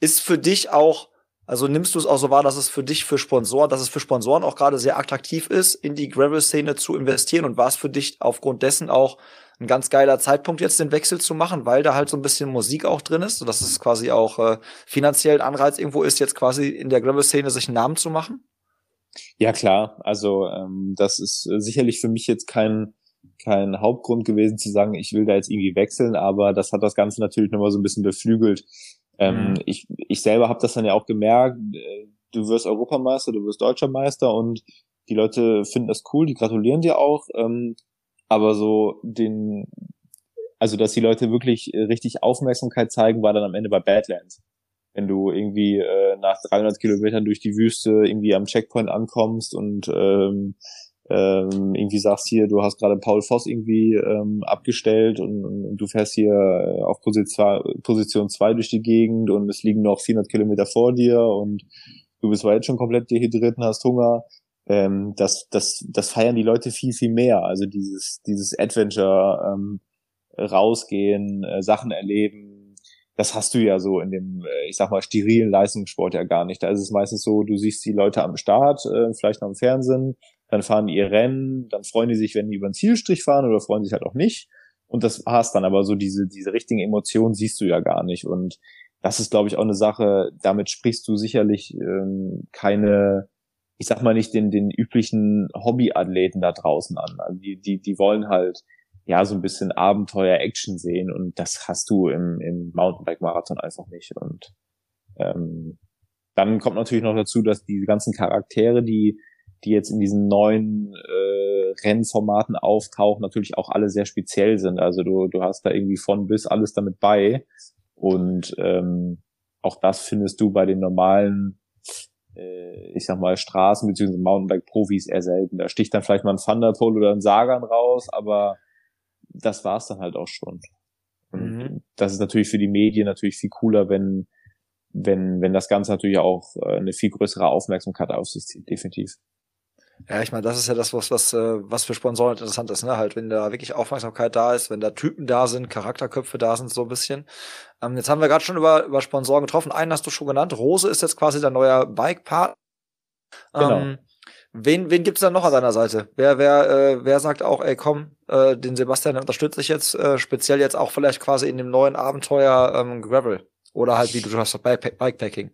ist für dich auch, also nimmst du es auch so wahr, dass es für dich für Sponsoren, dass es für Sponsoren auch gerade sehr attraktiv ist, in die Gravel-Szene zu investieren und war es für dich aufgrund dessen auch ein ganz geiler Zeitpunkt, jetzt den Wechsel zu machen, weil da halt so ein bisschen Musik auch drin ist, sodass es quasi auch äh, finanziell ein Anreiz irgendwo ist, jetzt quasi in der Gravel-Szene sich einen Namen zu machen? Ja, klar. Also ähm, das ist äh, sicherlich für mich jetzt kein kein Hauptgrund gewesen zu sagen, ich will da jetzt irgendwie wechseln, aber das hat das Ganze natürlich nochmal so ein bisschen beflügelt. Ähm, mhm. ich, ich selber habe das dann ja auch gemerkt, äh, du wirst Europameister, du wirst Deutscher Meister und die Leute finden das cool, die gratulieren dir auch, ähm, aber so den, also dass die Leute wirklich äh, richtig Aufmerksamkeit zeigen, war dann am Ende bei Badlands. Wenn du irgendwie äh, nach 300 Kilometern durch die Wüste irgendwie am Checkpoint ankommst und ähm, ähm, irgendwie sagst hier, du hast gerade Paul Voss irgendwie ähm, abgestellt und, und, du fährst hier äh, auf Position, Position 2 durch die Gegend und es liegen noch 400 Kilometer vor dir und du bist zwar jetzt schon komplett dehydriert und hast Hunger. Ähm, das, das, das feiern die Leute viel, viel mehr. Also dieses, dieses Adventure, ähm, rausgehen, äh, Sachen erleben, das hast du ja so in dem, äh, ich sag mal, sterilen Leistungssport ja gar nicht. Da ist es meistens so, du siehst die Leute am Start, äh, vielleicht noch im Fernsehen, dann fahren die ihr Rennen, dann freuen die sich, wenn die über den Zielstrich fahren oder freuen sich halt auch nicht. Und das war's dann, aber so diese, diese richtigen Emotionen siehst du ja gar nicht. Und das ist, glaube ich, auch eine Sache, damit sprichst du sicherlich ähm, keine, ich sag mal nicht den, den üblichen Hobbyathleten da draußen an. Also die, die, die wollen halt ja so ein bisschen Abenteuer, Action sehen und das hast du im, im Mountainbike-Marathon einfach nicht. Und ähm, dann kommt natürlich noch dazu, dass diese ganzen Charaktere, die die jetzt in diesen neuen äh, Rennformaten auftauchen, natürlich auch alle sehr speziell sind. Also du, du hast da irgendwie von bis alles damit bei. Und ähm, auch das findest du bei den normalen, äh, ich sag mal, Straßen- bzw. Mountainbike-Profis eher selten. Da sticht dann vielleicht mal ein Thunderpole oder ein Sagan raus, aber das war's dann halt auch schon. Und mhm. das ist natürlich für die Medien natürlich viel cooler, wenn, wenn, wenn das Ganze natürlich auch äh, eine viel größere Aufmerksamkeit auf sich zieht, definitiv. Ja, ich meine, das ist ja das, was, was, äh, was für Sponsoren interessant ist, ne? Halt, wenn da wirklich Aufmerksamkeit da ist, wenn da Typen da sind, Charakterköpfe da sind, so ein bisschen. Ähm, jetzt haben wir gerade schon über, über Sponsoren getroffen. Einen hast du schon genannt. Rose ist jetzt quasi der neue Bike-Partner. Genau. Ähm, wen, wen gibt's da noch an deiner Seite? Wer, wer, äh, wer sagt auch, ey, komm, äh, den Sebastian unterstütze ich jetzt, äh, speziell jetzt auch vielleicht quasi in dem neuen Abenteuer ähm, Gravel? Oder halt, wie du hast, Bikepacking.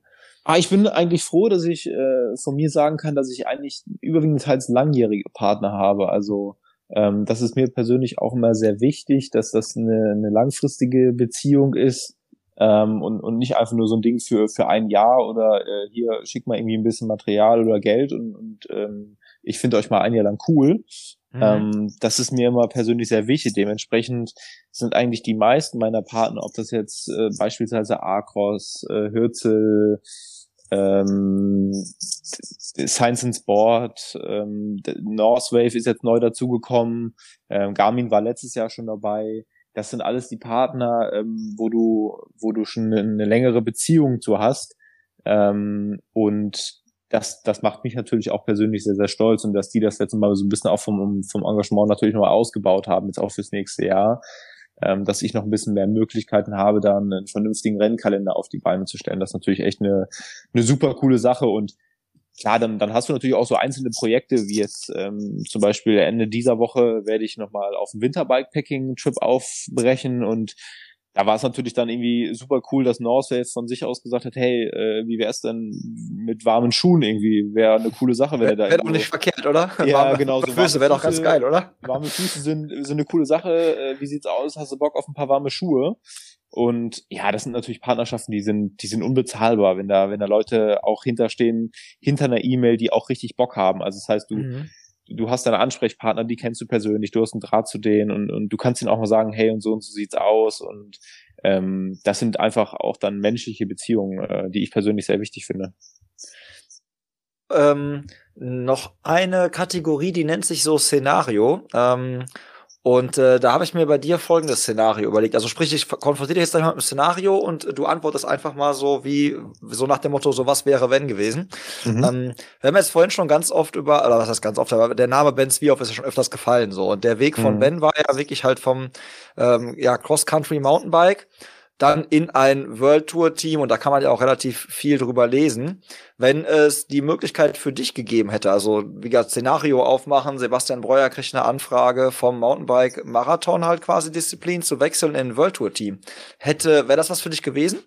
Ah, ich bin eigentlich froh, dass ich äh, von mir sagen kann, dass ich eigentlich überwiegend teils langjährige Partner habe. Also ähm, das ist mir persönlich auch immer sehr wichtig, dass das eine, eine langfristige Beziehung ist ähm, und, und nicht einfach nur so ein Ding für, für ein Jahr oder äh, hier schick mal irgendwie ein bisschen Material oder Geld und, und ähm, ich finde euch mal ein Jahr lang cool. Mhm. Ähm, das ist mir immer persönlich sehr wichtig. Dementsprechend sind eigentlich die meisten meiner Partner, ob das jetzt äh, beispielsweise Acros, äh, Hürzel, ähm, Science and Sport, ähm, Northwave ist jetzt neu dazugekommen, ähm, Garmin war letztes Jahr schon dabei. Das sind alles die Partner, ähm, wo du, wo du schon eine längere Beziehung zu hast. Ähm, und das, das macht mich natürlich auch persönlich sehr, sehr stolz und dass die das letzte Mal so ein bisschen auch vom, vom Engagement natürlich noch ausgebaut haben, jetzt auch fürs nächste Jahr ähm, dass ich noch ein bisschen mehr Möglichkeiten habe, da einen vernünftigen Rennkalender auf die Beine zu stellen. Das ist natürlich echt eine, eine super coole Sache und klar, dann, dann hast du natürlich auch so einzelne Projekte, wie jetzt ähm, zum Beispiel Ende dieser Woche werde ich nochmal auf einen Winterbikepacking-Trip aufbrechen und da war es natürlich dann irgendwie super cool, dass Northwave von sich aus gesagt hat, hey, äh, wie wär's denn mit warmen Schuhen irgendwie? Wäre eine coole Sache, wenn er da. Wäre doch nicht verkehrt, oder? Ja, warme, genau. So Füße wäre doch ganz geil, oder? Warme Füße sind, sind eine coole Sache. Äh, wie sieht's aus? Hast du Bock auf ein paar warme Schuhe? Und ja, das sind natürlich Partnerschaften, die sind, die sind unbezahlbar, wenn da, wenn da Leute auch hinterstehen, hinter einer E-Mail, die auch richtig Bock haben. Also das heißt, du, mhm du hast deine Ansprechpartner, die kennst du persönlich, du hast einen Draht zu denen und, und du kannst ihnen auch mal sagen, hey und so und so sieht's aus und ähm, das sind einfach auch dann menschliche Beziehungen, äh, die ich persönlich sehr wichtig finde. Ähm, noch eine Kategorie, die nennt sich so Szenario. Ähm, und äh, da habe ich mir bei dir folgendes Szenario überlegt. Also sprich, ich konfrontiere dich jetzt gleich mal mit einem Szenario und du antwortest einfach mal so wie, so nach dem Motto, so was wäre wenn gewesen. Mhm. Ähm, wir haben jetzt vorhin schon ganz oft über, oder was heißt ganz oft, aber der Name Ben Zwiehoff ist ja schon öfters gefallen so. Und der Weg von mhm. Ben war ja wirklich halt vom ähm, ja, Cross-Country Mountainbike dann in ein World Tour Team und da kann man ja auch relativ viel drüber lesen, wenn es die Möglichkeit für dich gegeben hätte, also wie gesagt Szenario aufmachen, Sebastian Breuer kriegt eine Anfrage vom Mountainbike Marathon halt quasi Disziplin zu wechseln in ein World Tour Team. Hätte wäre das was für dich gewesen?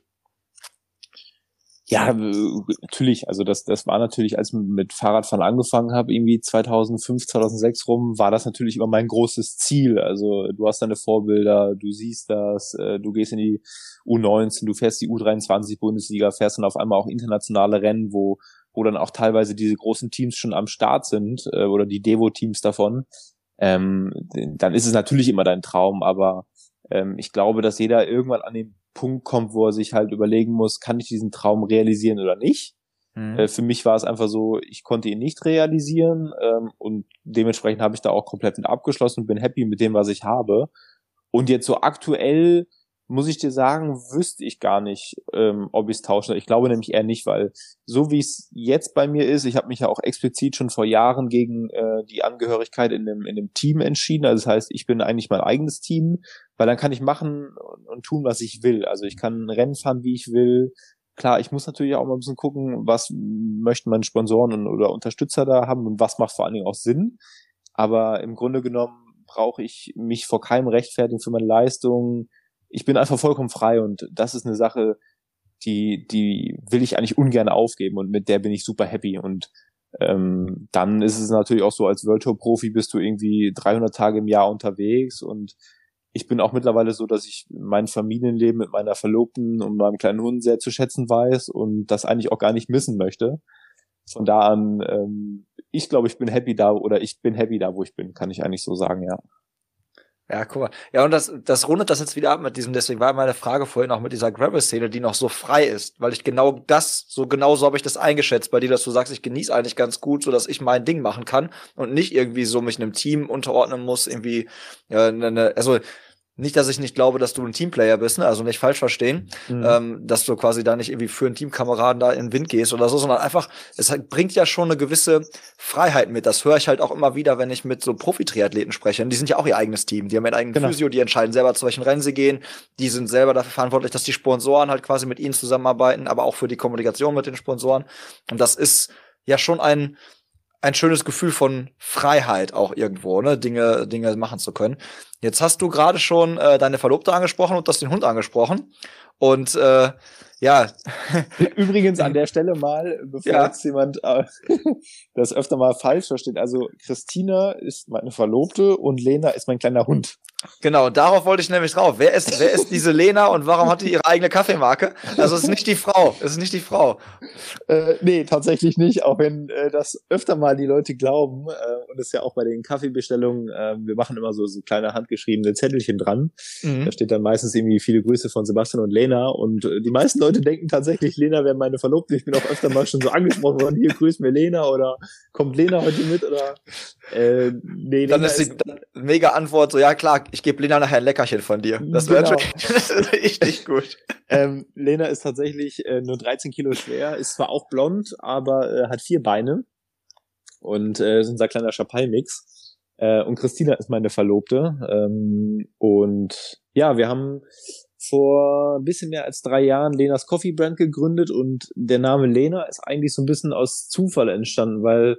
Ja, natürlich. Also das, das war natürlich, als ich mit Fahrradfahren angefangen habe, irgendwie 2005, 2006 rum, war das natürlich immer mein großes Ziel. Also du hast deine Vorbilder, du siehst das, äh, du gehst in die U19, du fährst die U23 Bundesliga, fährst dann auf einmal auch internationale Rennen, wo wo dann auch teilweise diese großen Teams schon am Start sind äh, oder die Devo-Teams davon. Ähm, dann ist es natürlich immer dein Traum, aber ähm, ich glaube, dass jeder irgendwann an den Punkt kommt, wo er sich halt überlegen muss, kann ich diesen Traum realisieren oder nicht. Mhm. Äh, für mich war es einfach so, ich konnte ihn nicht realisieren ähm, und dementsprechend habe ich da auch komplett mit abgeschlossen und bin happy mit dem, was ich habe. Und jetzt so aktuell muss ich dir sagen, wüsste ich gar nicht, ähm, ob ich es tauschen soll. Ich glaube nämlich eher nicht, weil so wie es jetzt bei mir ist, ich habe mich ja auch explizit schon vor Jahren gegen äh, die Angehörigkeit in dem, in dem Team entschieden. Also das heißt, ich bin eigentlich mein eigenes Team, weil dann kann ich machen und, tun, was ich will. Also ich kann Rennen fahren, wie ich will. Klar, ich muss natürlich auch mal ein bisschen gucken, was möchten meine Sponsoren und, oder Unterstützer da haben und was macht vor allen Dingen auch Sinn. Aber im Grunde genommen brauche ich mich vor keinem rechtfertigen für meine Leistungen ich bin einfach vollkommen frei und das ist eine Sache, die, die will ich eigentlich ungern aufgeben und mit der bin ich super happy und ähm, dann ist es natürlich auch so, als World Tour Profi bist du irgendwie 300 Tage im Jahr unterwegs und ich bin auch mittlerweile so, dass ich mein Familienleben mit meiner Verlobten und meinem kleinen Hund sehr zu schätzen weiß und das eigentlich auch gar nicht missen möchte. Von da an, ähm, ich glaube, ich bin happy da oder ich bin happy da, wo ich bin, kann ich eigentlich so sagen, ja. Ja, guck mal. Ja, und das, das rundet das jetzt wieder ab mit diesem, deswegen war meine Frage vorhin auch mit dieser Gravel-Szene, die noch so frei ist, weil ich genau das, so genau so habe ich das eingeschätzt bei dir, dass du sagst, ich genieße eigentlich ganz gut, so dass ich mein Ding machen kann und nicht irgendwie so mich einem Team unterordnen muss, irgendwie, äh, ne, ne, also nicht, dass ich nicht glaube, dass du ein Teamplayer bist, ne? also nicht falsch verstehen, mhm. ähm, dass du quasi da nicht irgendwie für einen Teamkameraden da in den Wind gehst oder so, sondern einfach, es bringt ja schon eine gewisse Freiheit mit. Das höre ich halt auch immer wieder, wenn ich mit so Profi-Triathleten spreche. Und die sind ja auch ihr eigenes Team. Die haben ihren eigenen genau. Physio, die entscheiden selber, zu welchen Rennen sie gehen. Die sind selber dafür verantwortlich, dass die Sponsoren halt quasi mit ihnen zusammenarbeiten, aber auch für die Kommunikation mit den Sponsoren. Und das ist ja schon ein, ein schönes Gefühl von Freiheit auch irgendwo, ne, Dinge, Dinge machen zu können. Jetzt hast du gerade schon äh, deine Verlobte angesprochen und das den Hund angesprochen. Und äh, ja. [laughs] Übrigens an der [laughs] Stelle mal, bevor ja. jetzt jemand äh, [laughs] das öfter mal falsch versteht. Also Christina ist meine Verlobte und Lena ist mein kleiner Hund. Genau, darauf wollte ich nämlich drauf. Wer ist, wer ist diese Lena und warum hat die ihre eigene Kaffeemarke? Also es ist nicht die Frau, es ist nicht die Frau. Äh, nee, tatsächlich nicht, auch wenn äh, das öfter mal die Leute glauben äh, und es ja auch bei den Kaffeebestellungen, äh, wir machen immer so, so kleine handgeschriebene Zettelchen dran. Mhm. Da steht dann meistens irgendwie viele Grüße von Sebastian und Lena und äh, die meisten Leute denken tatsächlich, Lena wäre meine Verlobte. Ich bin auch öfter mal schon so angesprochen worden, hier grüß mir Lena oder kommt Lena heute mit oder äh, nee, Lena dann ist die ist, mega Antwort so, ja klar, ich gebe Lena nachher ein Leckerchen von dir. Das wäre genau. [laughs] richtig [laughs] gut. Ähm, Lena ist tatsächlich äh, nur 13 Kilo schwer, ist zwar auch blond, aber äh, hat vier Beine und äh, ist unser kleiner Chapai-Mix. Äh, und Christina ist meine Verlobte. Ähm, und ja, wir haben vor ein bisschen mehr als drei Jahren Lenas Coffee Brand gegründet und der Name Lena ist eigentlich so ein bisschen aus Zufall entstanden, weil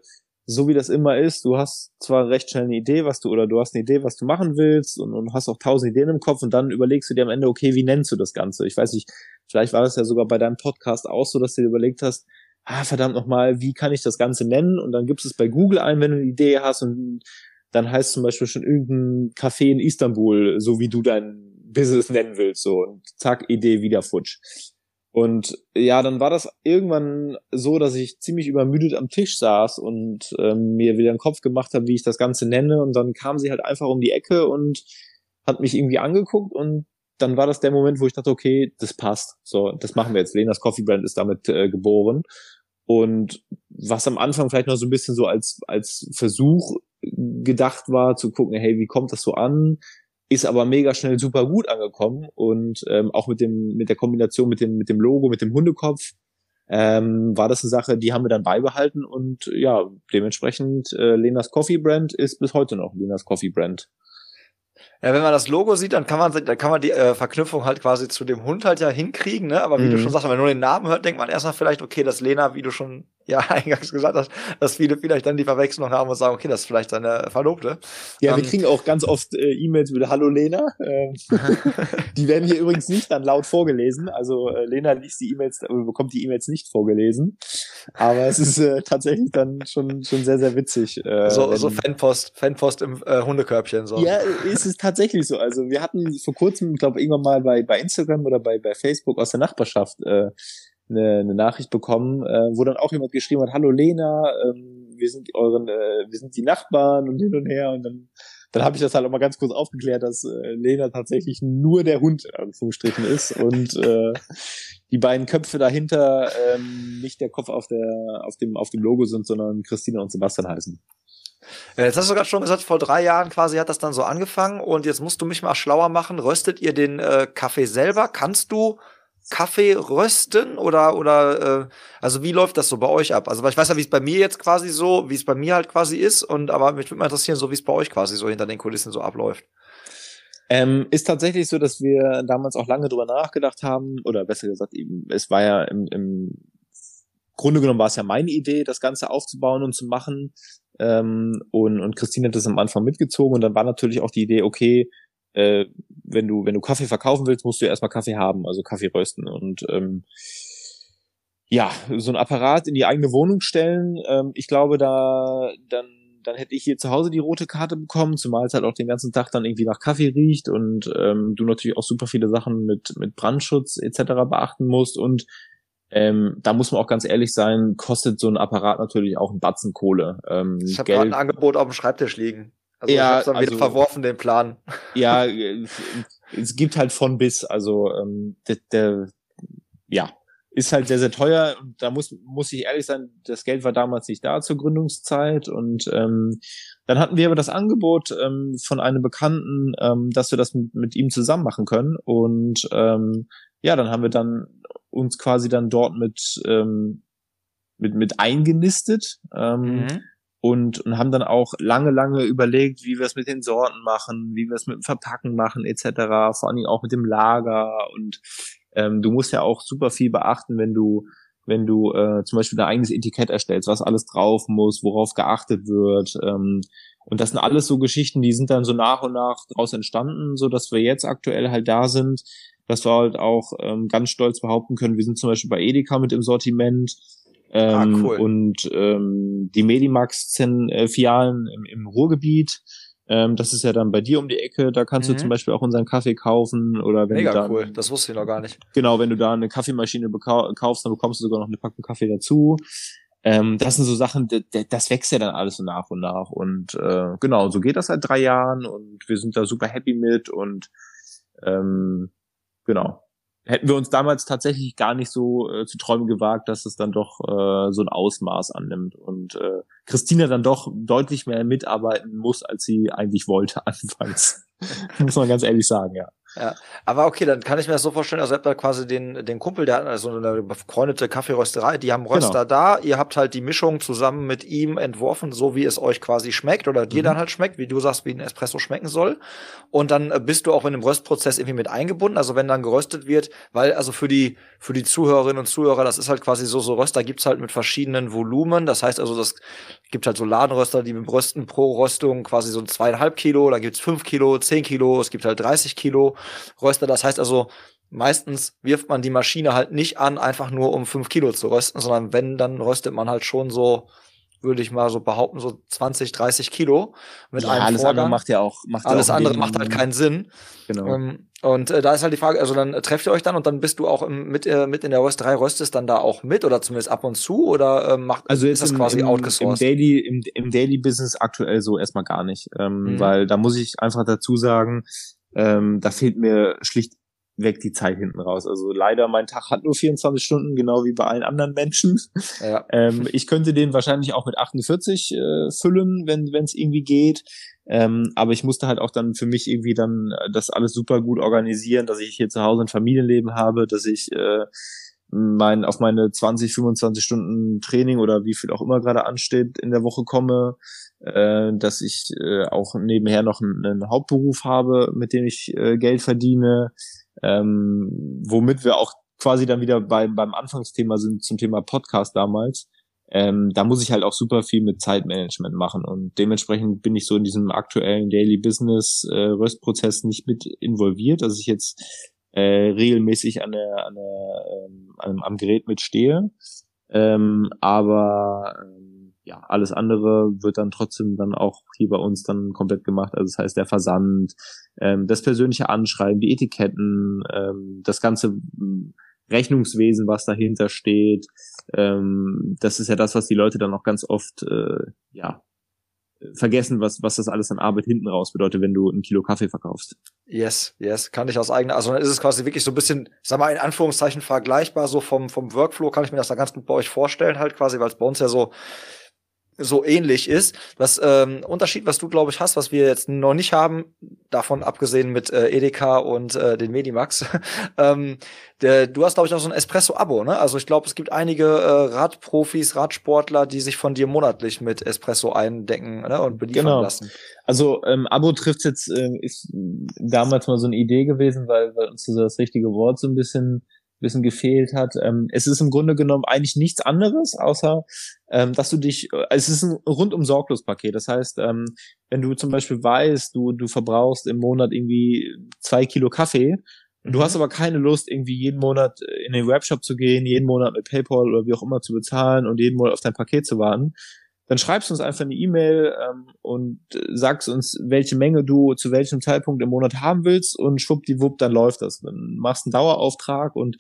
so wie das immer ist, du hast zwar recht schnell eine Idee, was du, oder du hast eine Idee, was du machen willst und, und hast auch tausend Ideen im Kopf und dann überlegst du dir am Ende, okay, wie nennst du das Ganze? Ich weiß nicht, vielleicht war das ja sogar bei deinem Podcast auch so, dass du dir überlegt hast, ah, verdammt nochmal, wie kann ich das Ganze nennen? Und dann gibst es bei Google ein, wenn du eine Idee hast und dann heißt zum Beispiel schon irgendein Café in Istanbul, so wie du dein Business nennen willst, so und zack, Idee wieder futsch. Und ja, dann war das irgendwann so, dass ich ziemlich übermüdet am Tisch saß und ähm, mir wieder einen Kopf gemacht habe, wie ich das Ganze nenne. Und dann kam sie halt einfach um die Ecke und hat mich irgendwie angeguckt und dann war das der Moment, wo ich dachte, okay, das passt. So, das machen wir jetzt. Lenas Coffee Brand ist damit äh, geboren. Und was am Anfang vielleicht noch so ein bisschen so als, als Versuch gedacht war, zu gucken, hey, wie kommt das so an? Ist aber mega schnell super gut angekommen und ähm, auch mit dem mit der Kombination mit dem mit dem Logo mit dem Hundekopf ähm, war das eine Sache, die haben wir dann beibehalten und ja dementsprechend äh, Lenas Coffee Brand ist bis heute noch Lenas Coffee Brand. Ja, wenn man das Logo sieht, dann kann man, dann kann man die äh, Verknüpfung halt quasi zu dem Hund halt ja hinkriegen, ne? Aber wie mhm. du schon sagst, wenn man nur den Namen hört, denkt man erstmal vielleicht, okay, das Lena, wie du schon ja [laughs] eingangs gesagt hast, dass viele vielleicht dann die Verwechslung haben und sagen, okay, das ist vielleicht seine Verlobte. Ja, ähm, wir kriegen auch ganz oft äh, E-Mails mit Hallo Lena. Ähm, [laughs] die werden hier übrigens nicht dann laut vorgelesen. Also äh, Lena liest die E-Mails, äh, bekommt die E-Mails nicht vorgelesen. Aber es ist äh, tatsächlich dann schon schon sehr sehr witzig. Äh, so, so Fanpost, Fanpost im äh, Hundekörbchen so. Ja, ist es tatsächlich so. Also wir hatten vor kurzem, ich glaube irgendwann mal bei bei Instagram oder bei bei Facebook aus der Nachbarschaft äh, eine, eine Nachricht bekommen, äh, wo dann auch jemand geschrieben hat, hallo Lena, ähm, wir sind euren, äh, wir sind die Nachbarn und hin und her und dann dann habe ich das halt auch mal ganz kurz aufgeklärt, dass äh, Lena tatsächlich nur der Hund in Anführungsstrichen ist und äh, die beiden Köpfe dahinter ähm, nicht der Kopf auf der auf dem auf dem Logo sind, sondern Christina und Sebastian heißen. Jetzt hast du gerade schon gesagt, vor drei Jahren quasi hat das dann so angefangen und jetzt musst du mich mal schlauer machen. Röstet ihr den äh, Kaffee selber? Kannst du Kaffee rösten oder oder äh, also wie läuft das so bei euch ab? Also ich weiß ja, wie es bei mir jetzt quasi so, wie es bei mir halt quasi ist und aber mich würde mal interessieren, so wie es bei euch quasi so hinter den Kulissen so abläuft. Ähm, ist tatsächlich so, dass wir damals auch lange drüber nachgedacht haben oder besser gesagt, eben, es war ja im, im Grunde genommen war es ja meine Idee, das Ganze aufzubauen und zu machen. Ähm, und, und Christine hat das am Anfang mitgezogen und dann war natürlich auch die Idee, okay, äh, wenn du, wenn du Kaffee verkaufen willst, musst du ja erstmal Kaffee haben, also Kaffee rösten. Und ähm, ja, so ein Apparat in die eigene Wohnung stellen, ähm, ich glaube, da dann dann hätte ich hier zu Hause die rote Karte bekommen, zumal es halt auch den ganzen Tag dann irgendwie nach Kaffee riecht und ähm, du natürlich auch super viele Sachen mit mit Brandschutz etc. beachten musst und ähm, da muss man auch ganz ehrlich sein, kostet so ein Apparat natürlich auch ein Batzen Kohle. Ähm, ich habe gerade ein Angebot auf dem Schreibtisch liegen. Also ja, ich hab's dann also, wieder verworfen, den Plan. Ja, [laughs] es gibt halt von bis. Also ähm, der, der ja, ist halt sehr, sehr teuer. Und da muss, muss ich ehrlich sein, das Geld war damals nicht da zur Gründungszeit. Und ähm, Dann hatten wir aber das Angebot ähm, von einem Bekannten, ähm, dass wir das mit, mit ihm zusammen machen können. Und ähm, ja, dann haben wir dann uns quasi dann dort mit ähm, mit mit eingenistet ähm, mhm. Und und haben dann auch lange lange überlegt, wie wir es mit den Sorten machen, wie wir es mit dem Verpacken machen etc. Vor allen Dingen auch mit dem Lager und ähm, du musst ja auch super viel beachten, wenn du wenn du äh, zum Beispiel dein eigenes Etikett erstellst, was alles drauf muss, worauf geachtet wird. Ähm, und das sind alles so Geschichten, die sind dann so nach und nach daraus entstanden, so dass wir jetzt aktuell halt da sind, dass wir halt auch ähm, ganz stolz behaupten können, wir sind zum Beispiel bei Edeka mit im Sortiment. Ah, ähm, ah, cool. Und ähm, die Medimax-Filialen im, im Ruhrgebiet ähm, das ist ja dann bei dir um die Ecke. Da kannst mhm. du zum Beispiel auch unseren Kaffee kaufen oder wenn Mega du dann, cool. Das wusste ich noch gar nicht. Genau, wenn du da eine Kaffeemaschine kaufst, dann bekommst du sogar noch eine Packung Kaffee dazu. Ähm, das sind so Sachen, das wächst ja dann alles so nach und nach. Und äh, genau, so geht das seit drei Jahren und wir sind da super happy mit und ähm, genau hätten wir uns damals tatsächlich gar nicht so äh, zu träumen gewagt, dass es dann doch äh, so ein Ausmaß annimmt und äh, Christina dann doch deutlich mehr mitarbeiten muss, als sie eigentlich wollte [laughs] anfangs. [laughs] muss man ganz ehrlich sagen, ja. Ja, aber okay, dann kann ich mir das so vorstellen, also ihr habt da quasi den, den Kumpel, der hat also eine befreundete Kaffeerösterei, die haben Röster genau. da, ihr habt halt die Mischung zusammen mit ihm entworfen, so wie es euch quasi schmeckt oder dir mhm. dann halt schmeckt, wie du sagst, wie ein Espresso schmecken soll. Und dann äh, bist du auch in dem Röstprozess irgendwie mit eingebunden, also wenn dann geröstet wird, weil also für die, für die Zuhörerinnen und Zuhörer, das ist halt quasi so, so Röster gibt's halt mit verschiedenen Volumen, das heißt also, das gibt halt so Ladenröster, die mit Rösten pro Röstung quasi so zweieinhalb Kilo, da gibt's fünf Kilo, zehn Kilo, es gibt halt 30 Kilo Röster. Das heißt also, meistens wirft man die Maschine halt nicht an, einfach nur um fünf Kilo zu rösten, sondern wenn, dann röstet man halt schon so, würde ich mal so behaupten, so 20, 30 Kilo mit ja, einem alles Vorgang. andere macht ja auch macht alles ja auch andere macht halt keinen Sinn. Genau. Ähm, und äh, da ist halt die Frage, also dann äh, trefft ihr euch dann und dann bist du auch im, mit äh, mit in der Rösterei röstest dann da auch mit oder zumindest ab und zu oder äh, macht also ist das im, quasi im, outgesourced? Im Daily im, im Daily Business aktuell so erstmal gar nicht, ähm, mhm. weil da muss ich einfach dazu sagen, ähm, da fehlt mir schlicht weg die Zeit hinten raus. Also leider, mein Tag hat nur 24 Stunden, genau wie bei allen anderen Menschen. [laughs] Ja. [laughs] Ähm, ich könnte den wahrscheinlich auch mit 48 äh, füllen, wenn es irgendwie geht. Ähm, aber ich musste halt auch dann für mich irgendwie dann das alles super gut organisieren, dass ich hier zu Hause ein Familienleben habe, dass ich äh, mein, auf meine 20, 25 Stunden Training oder wie viel auch immer gerade ansteht in der Woche komme, äh, dass ich äh, auch nebenher noch einen, Hauptberuf habe, mit dem ich äh, Geld verdiene, ähm, womit wir auch quasi dann wieder bei, beim Anfangsthema sind zum Thema Podcast damals. Ähm, da muss ich halt auch super viel mit Zeitmanagement machen und dementsprechend bin ich so in diesem aktuellen Daily Business äh, Röstprozess nicht mit involviert, dass ich jetzt äh, regelmäßig an der, an der ähm, am, Gerät mitstehe. Ähm, aber ähm, ja, alles andere wird dann trotzdem dann auch hier bei uns dann komplett gemacht. Also das heißt der Versand, ähm, das persönliche Anschreiben, die Etiketten, ähm, das ganze hm, Rechnungswesen, was dahinter steht. Ähm, das ist ja das, was die Leute dann auch ganz oft äh, ja vergessen, was, was das alles an Arbeit hinten raus bedeutet, wenn du ein Kilo Kaffee verkaufst. Yes, yes, kann ich aus eigener, also dann ist es quasi wirklich so ein bisschen, sag mal, in Anführungszeichen vergleichbar, so vom, vom Workflow kann ich mir das da ganz gut bei euch vorstellen halt quasi, weil es bei uns ja so so ähnlich ist. Was ähm, Unterschied, was du glaube ich hast, was wir jetzt noch nicht haben, davon abgesehen mit äh, Edeka und äh, den Medimax. [laughs] ähm, der, du hast glaube ich auch so ein Espresso-Abo, ne? Also ich glaube, es gibt einige äh, Radprofis, Radsportler, die sich von dir monatlich mit Espresso eindecken ne? und beliefern genau. lassen. Also ähm, Abo trifft jetzt äh, ist damals mal so eine Idee gewesen, weil, weil uns das richtige Wort so ein bisschen bisschen gefehlt hat. Ähm, es ist im Grunde genommen eigentlich nichts anderes, außer ähm, dass du dich, äh, es ist ein rundum sorglos Paket. Das heißt, ähm, wenn du zum Beispiel weißt, du, du verbrauchst im Monat irgendwie zwei Kilo Kaffee, Du mhm. hast aber keine Lust, irgendwie jeden Monat in den Webshop zu gehen, jeden Monat mit PayPal oder wie auch immer zu bezahlen und jeden Monat auf dein Paket zu warten, dann schreibst du uns einfach eine E-Mail ähm, und sagst uns, welche Menge du zu welchem Zeitpunkt im Monat haben willst und schwuppdiwupp, dann läuft das. Dann machst einen Dauerauftrag und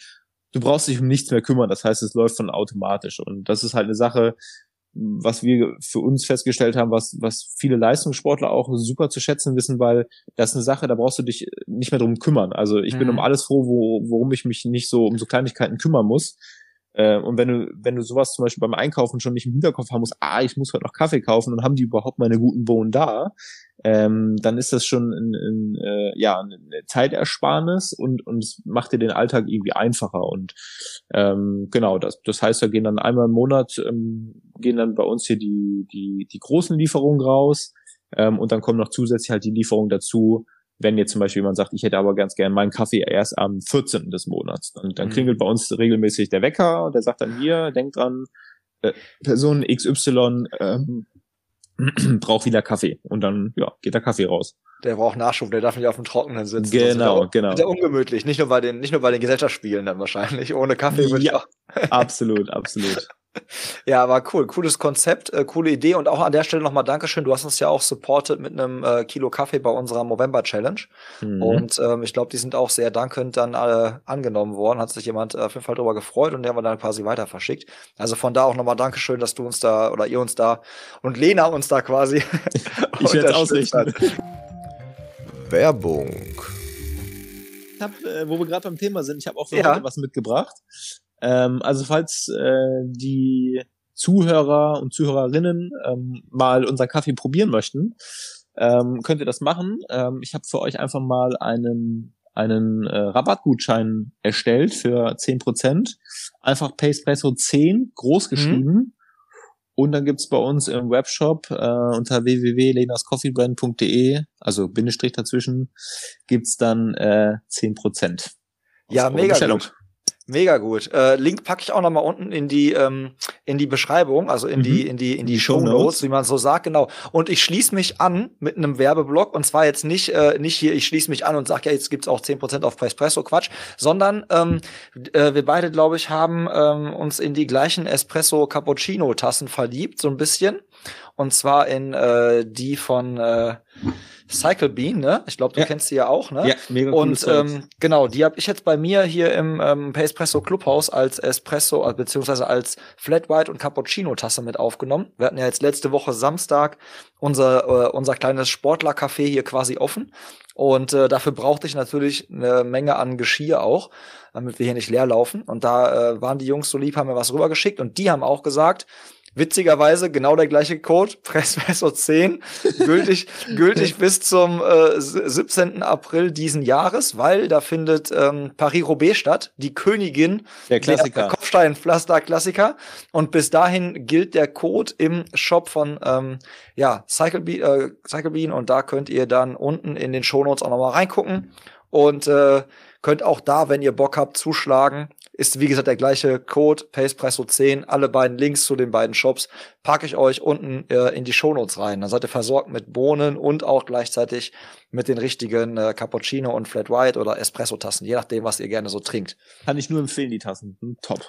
du brauchst dich um nichts mehr kümmern. Das heißt, es läuft von automatisch. Und das ist halt eine Sache, was wir für uns festgestellt haben, was, was viele Leistungssportler auch super zu schätzen wissen, weil das ist eine Sache, da brauchst du dich nicht mehr drum kümmern. Also ich mhm. bin um alles froh, wo, worum ich mich nicht so um so Kleinigkeiten kümmern muss. Äh, und wenn du, wenn du sowas zum Beispiel beim Einkaufen schon nicht im Hinterkopf haben musst, ah, ich muss heute noch Kaffee kaufen und haben die überhaupt meine guten Bohnen da, ähm, dann ist das schon ein, ein, äh, ja, eine Zeitersparnis und, und es macht dir den Alltag irgendwie einfacher. Und ähm, genau, das, das heißt, da gehen dann einmal im Monat, ähm, gehen dann bei uns hier die, die, die großen Lieferungen raus ähm, und dann kommen noch zusätzlich halt die Lieferungen dazu, wenn jetzt zum Beispiel jemand sagt, ich hätte aber ganz gern meinen Kaffee erst am 14. des Monats, dann, dann mhm. klingelt bei uns regelmäßig der Wecker und der sagt dann hier, denkt dran, äh, Person XY ähm, [clears throat] braucht wieder Kaffee und dann ja geht der Kaffee raus. Der braucht Nachschub, der darf nicht auf dem Trockenen sitzen. Genau, das genau. Sehr ungemütlich, nicht nur bei den nicht nur bei den Gesellschaftsspielen dann wahrscheinlich. Ohne Kaffee würde ja, ich auch. absolut, absolut. [laughs] Ja, aber cool, cooles Konzept, äh, coole Idee und auch an der Stelle nochmal Dankeschön. Du hast uns ja auch supported mit einem äh, Kilo Kaffee bei unserer November Challenge mhm. und ähm, ich glaube, die sind auch sehr dankend dann alle angenommen worden. Hat sich jemand äh, auf jeden Fall darüber gefreut und der haben wir dann quasi weiter verschickt. Also von da auch nochmal Dankeschön, dass du uns da oder ihr uns da und Lena uns da quasi. [laughs] ich werde ausrichten. Werbung. Ich hab, äh, wo wir gerade beim Thema sind, ich habe auch für ja. was mitgebracht. Ähm, also falls äh, die Zuhörer und Zuhörerinnen ähm, mal unseren Kaffee probieren möchten, ähm, könnt ihr das machen. Ähm, ich habe für euch einfach mal einen einen äh, Rabattgutschein erstellt für zehn Prozent. Einfach Pacepresso 10 groß mhm. geschrieben. Mhm. Und dann gibt's bei uns im Webshop äh, unter www.lenascoffeebrand.de, also Bindestrich dazwischen, gibt's dann äh, 10%. Ja, mega gut. Mega gut. Äh, Link packe ich auch noch mal unten in die ähm, in die Beschreibung, also in mhm. die in die in die, die Show Notes, wie man so sagt, genau. Und ich schließe mich an mit einem Werbeblock und zwar jetzt nicht äh, nicht hier, ich schließe mich an und sage ja, jetzt gibt's auch 10% auf Espresso Quatsch, sondern ähm, äh, wir beide glaube ich haben ähm, uns in die gleichen Espresso Cappuccino Tassen verliebt, so ein bisschen und zwar in äh, die von äh, Cycle Bean, ne? Ich glaube, du ja. kennst sie ja auch, ne? Ja, mega Und ähm, genau, die habe ich jetzt bei mir hier im ähm, Espresso Clubhaus als Espresso, äh, beziehungsweise als Flat White und Cappuccino-Tasse mit aufgenommen. Wir hatten ja jetzt letzte Woche Samstag unser, äh, unser kleines Sportlercafé hier quasi offen. Und äh, dafür brauchte ich natürlich eine Menge an Geschirr auch, damit wir hier nicht leer laufen. Und da äh, waren die Jungs so lieb, haben mir was rübergeschickt und die haben auch gesagt, Witzigerweise genau der gleiche Code, [laughs] Pressmesser 10, gültig, gültig bis zum äh, 17. April diesen Jahres, weil da findet ähm, Paris-Roubaix statt, die Königin der Klassiker. der Kopfsteinpflaster-Klassiker. Und bis dahin gilt der Code im Shop von ähm, ja, Cyclebean, äh, Cyclebean und da könnt ihr dann unten in den Shownotes auch nochmal reingucken und äh, könnt auch da, wenn ihr Bock habt, zuschlagen ist wie gesagt der gleiche Code, Pacepresso 10. Alle beiden Links zu den beiden Shops packe ich euch unten äh, in die Shownotes rein. Dann seid ihr versorgt mit Bohnen und auch gleichzeitig mit den richtigen äh, Cappuccino und Flat White oder Espresso-Tassen, je nachdem, was ihr gerne so trinkt. Kann ich nur empfehlen, die Tassen. Hm, top.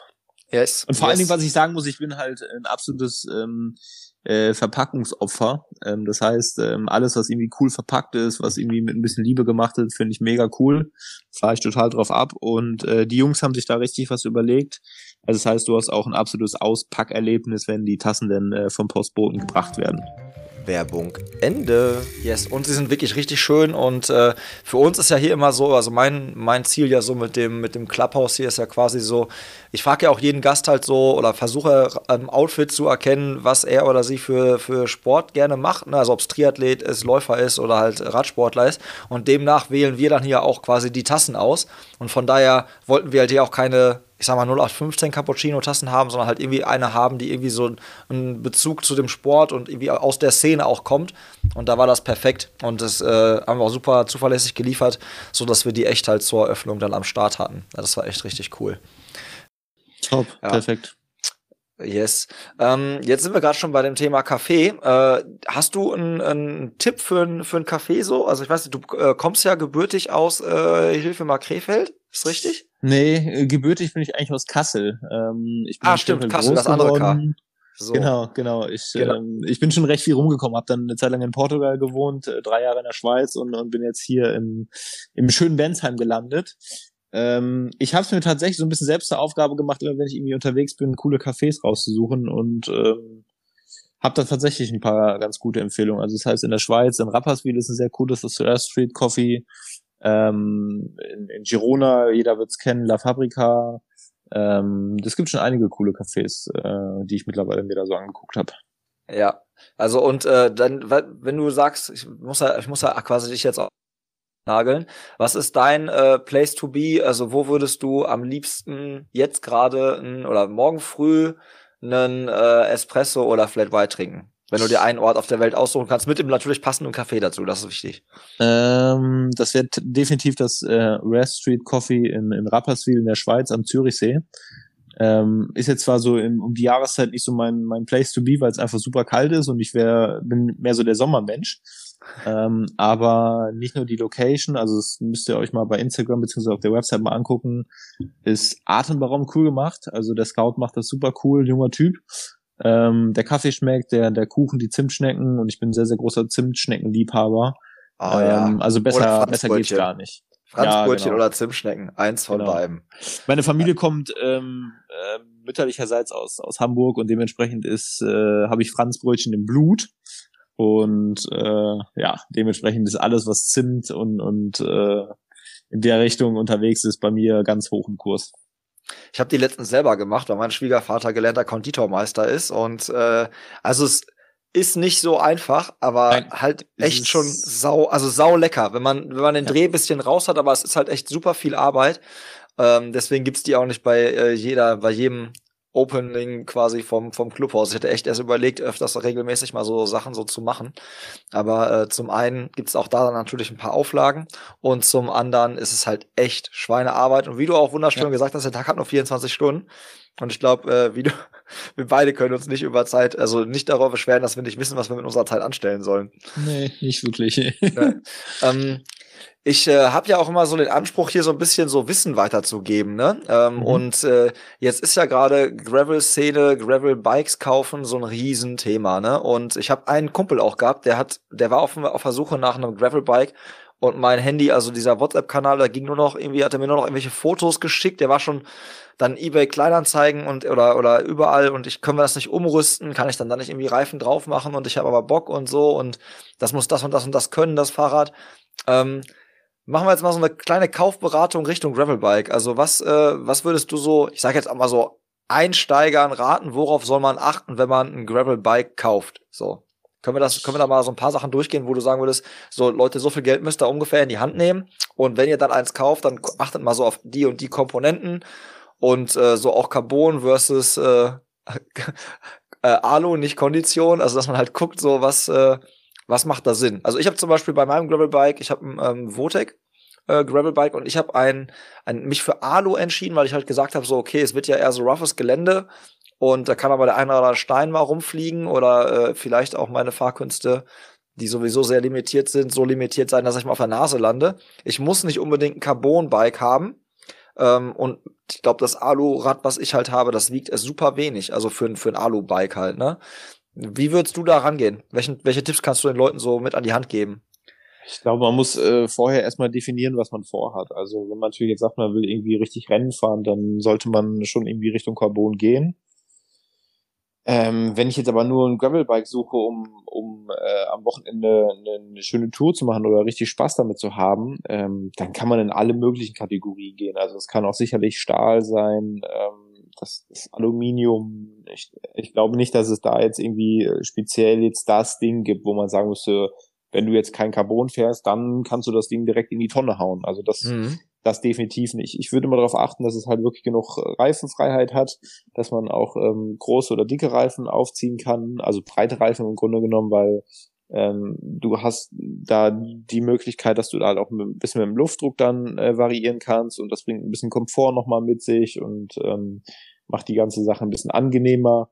Yes. Und vor yes. allen Dingen, was ich sagen muss, ich bin halt ein absolutes ähm, äh, Verpackungsopfer. Ähm, das heißt, ähm, alles, was irgendwie cool verpackt ist, was irgendwie mit ein bisschen Liebe gemacht ist, finde ich mega cool. Fahre ich total drauf ab. Und äh, die Jungs haben sich da richtig was überlegt. Also das heißt, du hast auch ein absolutes Auspackerlebnis, wenn die Tassen dann äh, vom Postboten gebracht werden. Werbung Ende. Yes, und sie sind wirklich richtig schön und äh, für uns ist ja hier immer so, also mein, mein Ziel ja so mit dem, mit dem Clubhouse hier ist ja quasi so, ich frage ja auch jeden Gast halt so oder versuche im Outfit zu erkennen, was er oder sie für, für Sport gerne macht, ne? also ob es Triathlet ist, Läufer ist oder halt Radsportler ist und demnach wählen wir dann hier auch quasi die Tassen aus und von daher wollten wir halt hier auch keine ich sag mal 0815 Cappuccino-Tassen haben, sondern halt irgendwie eine haben, die irgendwie so einen Bezug zu dem Sport und irgendwie aus der Szene auch kommt. Und da war das perfekt. Und das äh, haben wir auch super zuverlässig geliefert, sodass wir die echt halt zur Eröffnung dann am Start hatten. Das war echt richtig cool. Top, ja. perfekt. Yes. Ähm, jetzt sind wir gerade schon bei dem Thema Kaffee. Äh, hast du einen, einen Tipp für, ein, für einen Kaffee so? Also ich weiß nicht, du äh, kommst ja gebürtig aus äh, Hilfe mal Krefeld, ist richtig? Nee, gebürtig bin ich eigentlich aus Kassel. Ähm, ich bin ah, stimmt, Kassel, das andere K. So. Genau, genau. Ich, genau. Ähm, ich bin schon recht viel rumgekommen, habe dann eine Zeit lang in Portugal gewohnt, äh, drei Jahre in der Schweiz und, und bin jetzt hier im, im schönen Bensheim gelandet. Ähm, ich habe es mir tatsächlich so ein bisschen selbst zur Aufgabe gemacht, immer wenn ich irgendwie unterwegs bin, coole Cafés rauszusuchen und ähm, habe da tatsächlich ein paar ganz gute Empfehlungen. Also das heißt in der Schweiz, in Rapperswil ist ein sehr cooles, das Air Street Coffee. Ähm, in, in Girona, jeder wird's kennen, La Fabrica. Ähm, das gibt schon einige coole Cafés, äh, die ich mittlerweile mir da so angeguckt habe. Ja, also und äh, dann, wenn du sagst, ich muss ja, ich muss ja quasi dich jetzt auch nageln. Was ist dein äh, Place to be? Also wo würdest du am liebsten jetzt gerade oder morgen früh einen äh, Espresso oder Flat White trinken? Wenn du dir einen Ort auf der Welt aussuchen kannst, mit dem natürlich passenden Kaffee dazu, das ist wichtig. Ähm, das wird definitiv das äh, Rare Street Coffee in, in Rapperswil in der Schweiz am Zürichsee. Ähm, ist jetzt zwar so im, um die Jahreszeit nicht so mein, mein Place to be, weil es einfach super kalt ist und ich wär, bin mehr so der Sommermensch. Ähm, aber nicht nur die Location, also das müsst ihr euch mal bei Instagram beziehungsweise auf der Website mal angucken, ist atemberaubend cool gemacht. Also der Scout macht das super cool, junger Typ. Ähm, der Kaffee schmeckt, der, der Kuchen, die Zimtschnecken und ich bin sehr, sehr großer Zimtschneckenliebhaber. Oh, ähm, ja. Also besser, besser geht's gar nicht. Franzbrötchen ja, genau. oder Zimtschnecken, eins von genau. beiden. Meine Familie kommt ähm, äh, mütterlicherseits aus, aus Hamburg und dementsprechend ist, äh, habe ich Franzbrötchen im Blut. Und äh, ja, dementsprechend ist alles, was Zimt und, und äh, in der Richtung unterwegs ist, bei mir ganz hoch im Kurs. Ich habe die letztens selber gemacht, weil mein Schwiegervater gelernter Konditormeister ist. Und äh, also es ist nicht so einfach, aber Nein, halt echt schon sau, also sau lecker, wenn man, wenn man den ja. Dreh bisschen raus hat, aber es ist halt echt super viel Arbeit. Ähm, deswegen gibt's die auch nicht bei äh, jeder, bei jedem Opening quasi vom, vom Clubhaus. Ich hätte echt erst überlegt, öfters regelmäßig mal so Sachen so zu machen. Aber äh, zum einen gibt's auch da dann natürlich ein paar Auflagen und zum anderen ist es halt echt Schweinearbeit. Und wie du auch wunderschön ja. gesagt hast, der Tag hat nur 24 Stunden. Und ich glaube, äh, wie du, [laughs] wir beide können uns nicht über Zeit, also nicht darüber beschweren, dass wir nicht wissen, was wir mit unserer Zeit anstellen sollen. Nee, nicht wirklich. ja. [laughs] ähm, ich äh, habe ja auch immer so den Anspruch, hier so ein bisschen so Wissen weiterzugeben, ne? Ähm, mhm. Und äh, jetzt ist ja gerade Gravel-Szene, Gravel-Bikes kaufen so ein Riesenthema, ne? Und ich habe einen Kumpel auch gehabt, der hat, der war auf, auf der Suche nach einem Gravel-Bike und mein Handy, also dieser WhatsApp-Kanal, da ging nur noch irgendwie, hat er mir nur noch irgendwelche Fotos geschickt. Der war schon dann eBay Kleinanzeigen und oder oder überall und ich können wir das nicht umrüsten, kann ich dann da nicht irgendwie Reifen drauf machen und ich habe aber Bock und so und das muss das und das und das können das Fahrrad. Ähm, machen wir jetzt mal so eine kleine Kaufberatung Richtung Gravelbike. Also was, äh, was würdest du so, ich sage jetzt auch mal so, Einsteigern raten, worauf soll man achten, wenn man ein Gravelbike kauft? So. Können wir das, können wir da mal so ein paar Sachen durchgehen, wo du sagen würdest, so Leute, so viel Geld müsst ihr ungefähr in die Hand nehmen. Und wenn ihr dann eins kauft, dann achtet mal so auf die und die Komponenten und äh, so auch Carbon versus äh, [laughs] äh, Alu, nicht Kondition. Also dass man halt guckt, so was, äh, was macht da Sinn? Also ich habe zum Beispiel bei meinem Gravelbike, ich habe ein ähm, Votec äh, Gravelbike und ich habe ein, ein, mich für Alu entschieden, weil ich halt gesagt habe, so okay, es wird ja eher so roughes Gelände und da kann aber der eine oder andere Stein mal rumfliegen oder äh, vielleicht auch meine Fahrkünste, die sowieso sehr limitiert sind, so limitiert sein, dass ich mal auf der Nase lande. Ich muss nicht unbedingt ein Carbon-Bike haben. Ähm, und ich glaube, das Alu-Rad, was ich halt habe, das wiegt super wenig. Also für, für ein Alu-Bike halt, ne? Wie würdest du da rangehen? Welchen, welche Tipps kannst du den Leuten so mit an die Hand geben? Ich glaube, man muss äh, vorher erstmal definieren, was man vorhat. Also wenn man natürlich jetzt sagt, man will irgendwie richtig Rennen fahren, dann sollte man schon irgendwie Richtung Carbon gehen. Ähm, wenn ich jetzt aber nur ein Gravelbike suche, um, um äh, am Wochenende eine, schöne Tour zu machen oder richtig Spaß damit zu haben, ähm, dann kann man in alle möglichen Kategorien gehen. Also es kann auch sicherlich Stahl sein, ähm, das, das Aluminium, ich, ich glaube nicht, dass es da jetzt irgendwie äh, speziell jetzt das Ding gibt, wo man sagen müsste, wenn du jetzt kein Carbon fährst, dann kannst du das Ding direkt in die Tonne hauen. Also das, mhm. das definitiv nicht. Ich würde immer darauf achten, dass es halt wirklich genug Reifenfreiheit hat, dass man auch ähm, große oder dicke Reifen aufziehen kann, also breite Reifen im Grunde genommen, weil ähm, du hast da die Möglichkeit, dass du da halt auch ein bisschen mit dem Luftdruck dann äh, variieren kannst und das bringt ein bisschen Komfort nochmal mit sich und ähm, macht die ganze Sache ein bisschen angenehmer.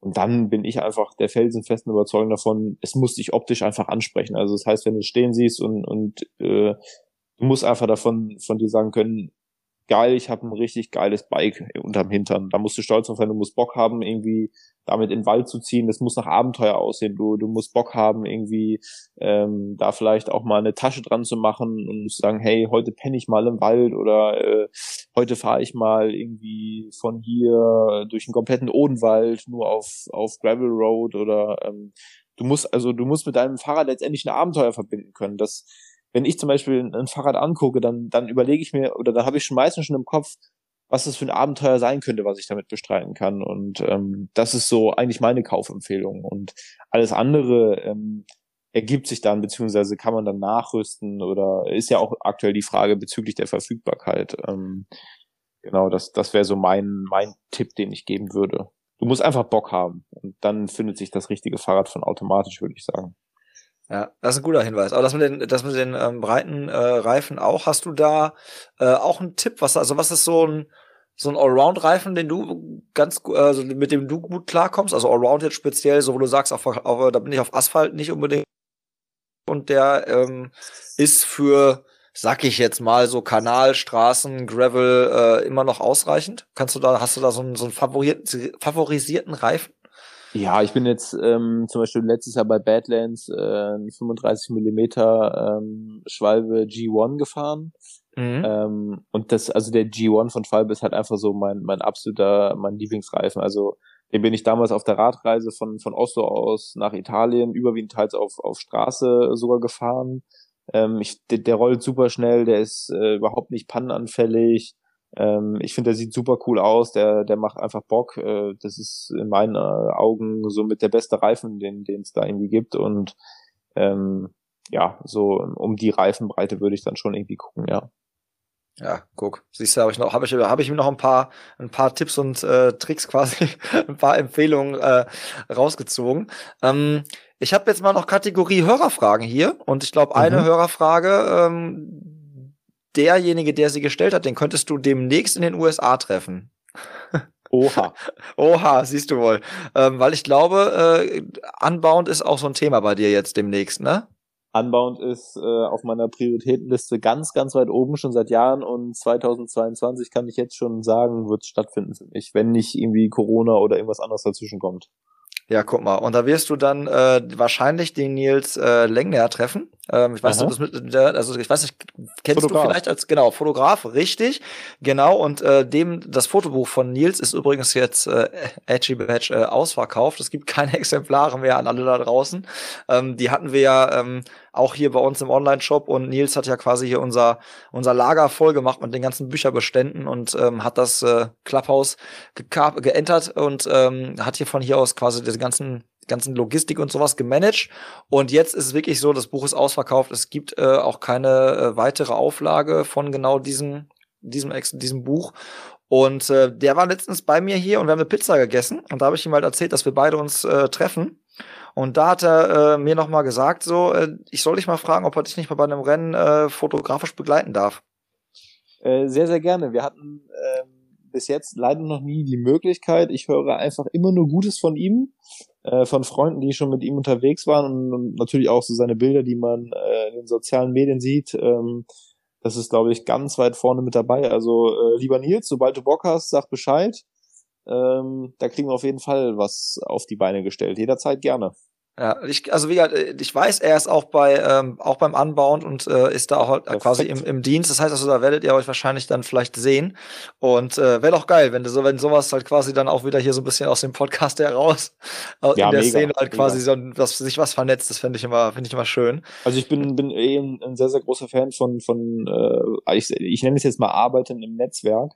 Und dann bin ich einfach der felsenfesten Überzeugung davon, es muss dich optisch einfach ansprechen. Also das heißt, wenn du stehen siehst und, und äh, du musst einfach davon von dir sagen können, geil, ich habe ein richtig geiles Bike unterm Hintern. Da musst du stolz drauf sein, du musst Bock haben, irgendwie damit in den Wald zu ziehen. Das muss nach Abenteuer aussehen. Du, du musst Bock haben, irgendwie ähm, da vielleicht auch mal eine Tasche dran zu machen und zu sagen, hey, heute penne ich mal im Wald oder äh, heute fahre ich mal irgendwie von hier durch einen kompletten Odenwald nur auf, auf Gravel Road oder ähm, du musst, also du musst mit deinem Fahrrad letztendlich ein Abenteuer verbinden können. Das wenn ich zum Beispiel ein Fahrrad angucke, dann, dann überlege ich mir, oder da habe ich schon meistens schon im Kopf, was das für ein Abenteuer sein könnte, was ich damit bestreiten kann. Und ähm, das ist so eigentlich meine Kaufempfehlung. Und alles andere ähm, ergibt sich dann, beziehungsweise kann man dann nachrüsten oder ist ja auch aktuell die Frage bezüglich der Verfügbarkeit. Ähm, genau, das, das wäre so mein, mein Tipp, den ich geben würde. Du musst einfach Bock haben und dann findet sich das richtige Fahrrad von automatisch, würde ich sagen. Ja, das ist ein guter Hinweis. Aber das mit den, das mit den ähm, breiten äh, Reifen auch, hast du da äh, auch einen Tipp? Was, also was ist so ein, so ein Allround-Reifen, den du ganz, also mit dem du gut klarkommst? Also Allround jetzt speziell, so wo du sagst, auf, auf, da bin ich auf Asphalt nicht unbedingt. Und der ähm, ist für, sag ich jetzt mal, so Kanalstraßen, Gravel äh, immer noch ausreichend? Kannst du da, hast du da so einen, so einen favorisierten Reifen? Ja, ich bin jetzt ähm, zum Beispiel letztes Jahr bei Badlands äh, 35 Millimeter ähm, Schwalbe G1 gefahren. Mhm. Ähm, und das, also der G1 von Schwalbe ist halt einfach so mein, mein absoluter, mein Lieblingsreifen. Also den bin ich damals auf der Radreise von, von Oslo aus nach Italien, überwiegend teils auf, auf Straße sogar gefahren. Ähm, ich, der, der rollt super schnell, der ist äh, überhaupt nicht pannenanfällig. Ähm, ich finde, der sieht super cool aus, der, der macht einfach Bock. Äh, das ist in meinen äh, Augen so mit der beste Reifen, den den es da irgendwie gibt. Und ähm, ja, so um die Reifenbreite würde ich dann schon irgendwie gucken, ja. Ja, guck. Siehst du, habe ich noch, habe ich, habe ich mir noch ein paar, ein paar Tipps und äh, Tricks quasi, [laughs] ein paar Empfehlungen äh, rausgezogen. Ähm, ich habe jetzt mal noch Kategorie Hörerfragen hier und ich glaube, eine mhm. Hörerfrage ähm, derjenige, der sie gestellt hat, den könntest du demnächst in den USA treffen. Oha. [laughs] Oha, siehst du wohl. Ähm, weil ich glaube, äh, Unbound ist auch so ein Thema bei dir jetzt demnächst, ne? Unbound ist äh, auf meiner Prioritätenliste ganz, ganz weit oben schon seit Jahren und 2022 kann ich jetzt schon sagen, wird es stattfinden für mich, wenn nicht irgendwie Corona oder irgendwas anderes dazwischen kommt. Ja, guck mal. Und da wirst du dann äh, wahrscheinlich den Nils äh, Lengner treffen. Ähm, ich weiß nicht, mit, also ich weiß nicht, kennst Fotograf. du vielleicht als genau Fotograf, richtig? Genau. Und äh, dem das Fotobuch von Nils ist übrigens jetzt äh, Edgy Badge äh, ausverkauft. Es gibt keine [laughs] Exemplare mehr an alle da draußen. Ähm, die hatten wir ja ähm, auch hier bei uns im Online-Shop und Nils hat ja quasi hier unser, unser Lager voll gemacht mit den ganzen Bücherbeständen und ähm, hat das äh, Clubhouse geentert und ähm, hat hier von hier aus quasi diese ganzen ganzen Logistik und sowas gemanagt. Und jetzt ist es wirklich so, das Buch ist ausverkauft. Es gibt äh, auch keine äh, weitere Auflage von genau diesem, diesem, diesem Buch. Und äh, der war letztens bei mir hier und wir haben eine Pizza gegessen. Und da habe ich ihm halt erzählt, dass wir beide uns äh, treffen. Und da hat er äh, mir nochmal gesagt, so, äh, ich soll dich mal fragen, ob er dich nicht mal bei einem Rennen äh, fotografisch begleiten darf. Äh, sehr, sehr gerne. Wir hatten äh, bis jetzt leider noch nie die Möglichkeit. Ich höre einfach immer nur Gutes von ihm, äh, von Freunden, die schon mit ihm unterwegs waren und, und natürlich auch so seine Bilder, die man äh, in den sozialen Medien sieht. Ähm, das ist, glaube ich, ganz weit vorne mit dabei. Also, äh, lieber Nils, sobald du Bock hast, sag Bescheid. Ähm, da kriegen wir auf jeden Fall was auf die Beine gestellt. Jederzeit gerne. Ja, ich, also wie gesagt, äh, ich weiß, er ist auch bei ähm, auch beim Anbauen und äh, ist da auch halt quasi im, im Dienst. Das heißt also, da werdet ihr euch wahrscheinlich dann vielleicht sehen. Und äh, wäre doch geil, wenn du so, wenn sowas halt quasi dann auch wieder hier so ein bisschen aus dem Podcast [laughs] heraus ja, in der mega, Szene halt quasi so dass sich was vernetzt. Das finde ich immer, finde ich immer schön. Also ich bin bin eh ein, ein sehr sehr großer Fan von von äh, ich, ich nenne es jetzt mal Arbeiten im Netzwerk,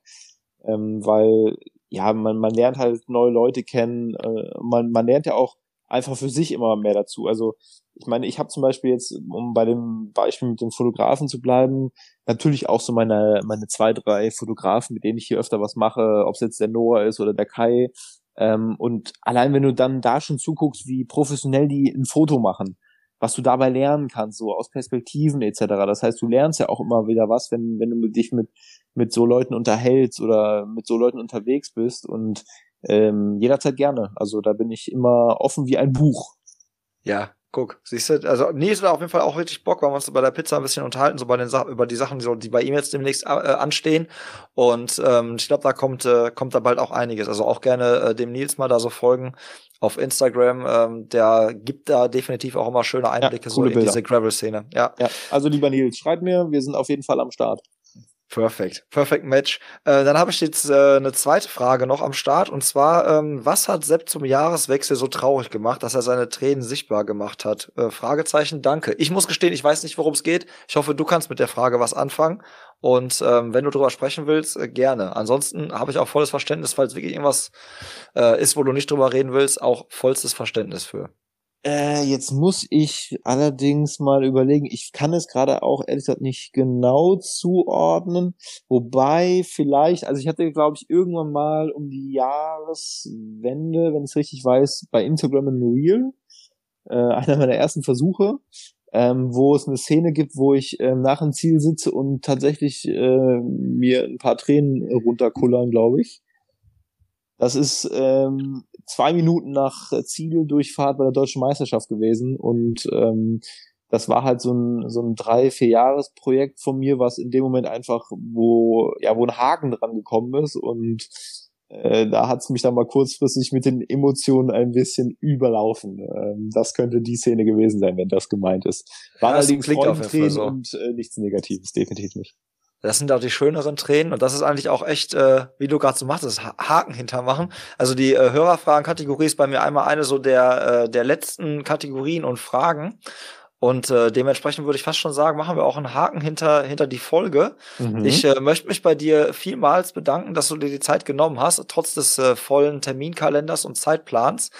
ähm, weil ja man man lernt halt neue Leute kennen. Äh, man man lernt ja auch einfach für sich immer mehr dazu. Also ich meine, ich habe zum Beispiel jetzt, um bei dem Beispiel mit dem Fotografen zu bleiben, natürlich auch so meine, meine zwei, drei Fotografen, mit denen ich hier öfter was mache, ob es jetzt der Noah ist oder der Kai. Ähm, und allein wenn du dann da schon zuguckst, wie professionell die ein Foto machen, was du dabei lernen kannst, so aus Perspektiven etc. Das heißt, du lernst ja auch immer wieder was, wenn, wenn du dich mit, mit so Leuten unterhältst oder mit so Leuten unterwegs bist. Und ähm, jederzeit gerne. Also da bin ich immer offen wie ein Buch. Ja, guck, siehst du, also es war auf jeden Fall auch richtig Bock, weil wir uns bei der Pizza ein bisschen unterhalten, so bei den Sachen, über die Sachen, die, so, die bei ihm jetzt demnächst äh, anstehen. Und ähm, ich glaube, da kommt, äh, kommt da bald auch einiges. Also auch gerne äh, dem Nils mal da so folgen auf Instagram. Ähm, der gibt da definitiv auch immer schöne Einblicke ja, so in Bilder. diese Gravel-Szene. Ja. ja. Also lieber Nils, schreib mir, wir sind auf jeden Fall am Start. Perfekt, perfekt Match. Äh, dann habe ich jetzt äh, eine zweite Frage noch am Start und zwar, ähm, was hat Sepp zum Jahreswechsel so traurig gemacht, dass er seine Tränen sichtbar gemacht hat? Äh, Fragezeichen, danke. Ich muss gestehen, ich weiß nicht, worum es geht. Ich hoffe, du kannst mit der Frage was anfangen und ähm, wenn du drüber sprechen willst, äh, gerne. Ansonsten habe ich auch volles Verständnis, falls wirklich irgendwas äh, ist, wo du nicht drüber reden willst, auch vollstes Verständnis für. Äh, jetzt muss ich allerdings mal überlegen. Ich kann es gerade auch ehrlich gesagt nicht genau zuordnen. Wobei vielleicht, also ich hatte, glaube ich, irgendwann mal um die Jahreswende, wenn ich es richtig weiß, bei Instagram ein Reel, äh, einer meiner ersten Versuche, ähm, wo es eine Szene gibt, wo ich ähm, nach dem Ziel sitze und tatsächlich äh, mir ein paar Tränen runterkullern, glaube ich. Das ist ähm, zwei Minuten nach Zieldurchfahrt bei der deutschen Meisterschaft gewesen und ähm, das war halt so ein, so ein drei, vier Jahresprojekt von mir, was in dem Moment einfach, wo, ja, wo ein Haken dran gekommen ist und äh, da hat's mich dann mal kurzfristig mit den Emotionen ein bisschen überlaufen. Ähm, das könnte die Szene gewesen sein, wenn das gemeint ist. War ja, allerdings Freudentränen so. und äh, nichts Negatives, definitiv nicht. Das sind auch die schöneren Tränen und das ist eigentlich auch echt, äh, wie du gerade so machst, das Haken hintermachen. Also die äh, Hörerfragen-Kategorie ist bei mir einmal eine so der, äh, der letzten Kategorien und Fragen. Und äh, dementsprechend würde ich fast schon sagen, machen wir auch einen Haken hinter, hinter die Folge. Mhm. Ich äh, möchte mich bei dir vielmals bedanken, dass du dir die Zeit genommen hast, trotz des äh, vollen Terminkalenders und Zeitplans.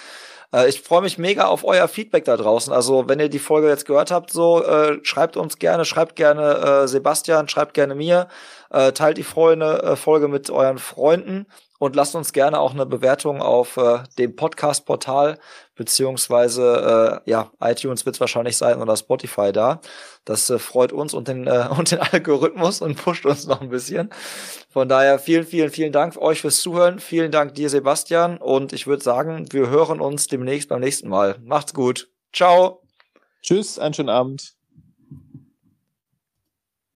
Äh, ich freue mich mega auf euer Feedback da draußen. Also, wenn ihr die Folge jetzt gehört habt, so äh, schreibt uns gerne, schreibt gerne äh, Sebastian, schreibt gerne mir, äh, teilt die Freunde, äh, Folge mit euren Freunden und lasst uns gerne auch eine Bewertung auf äh, dem Podcast-Portal beziehungsweise äh, ja iTunes wird es wahrscheinlich sein oder Spotify da. Das äh, freut uns und den äh, [laughs] und den Algorithmus und pusht uns noch ein bisschen. Von daher vielen, vielen, vielen Dank euch fürs Zuhören. Vielen Dank dir, Sebastian. Und ich würde sagen, wir hören uns demnächst beim nächsten Mal. Macht's gut. Ciao. Tschüss, einen schönen Abend.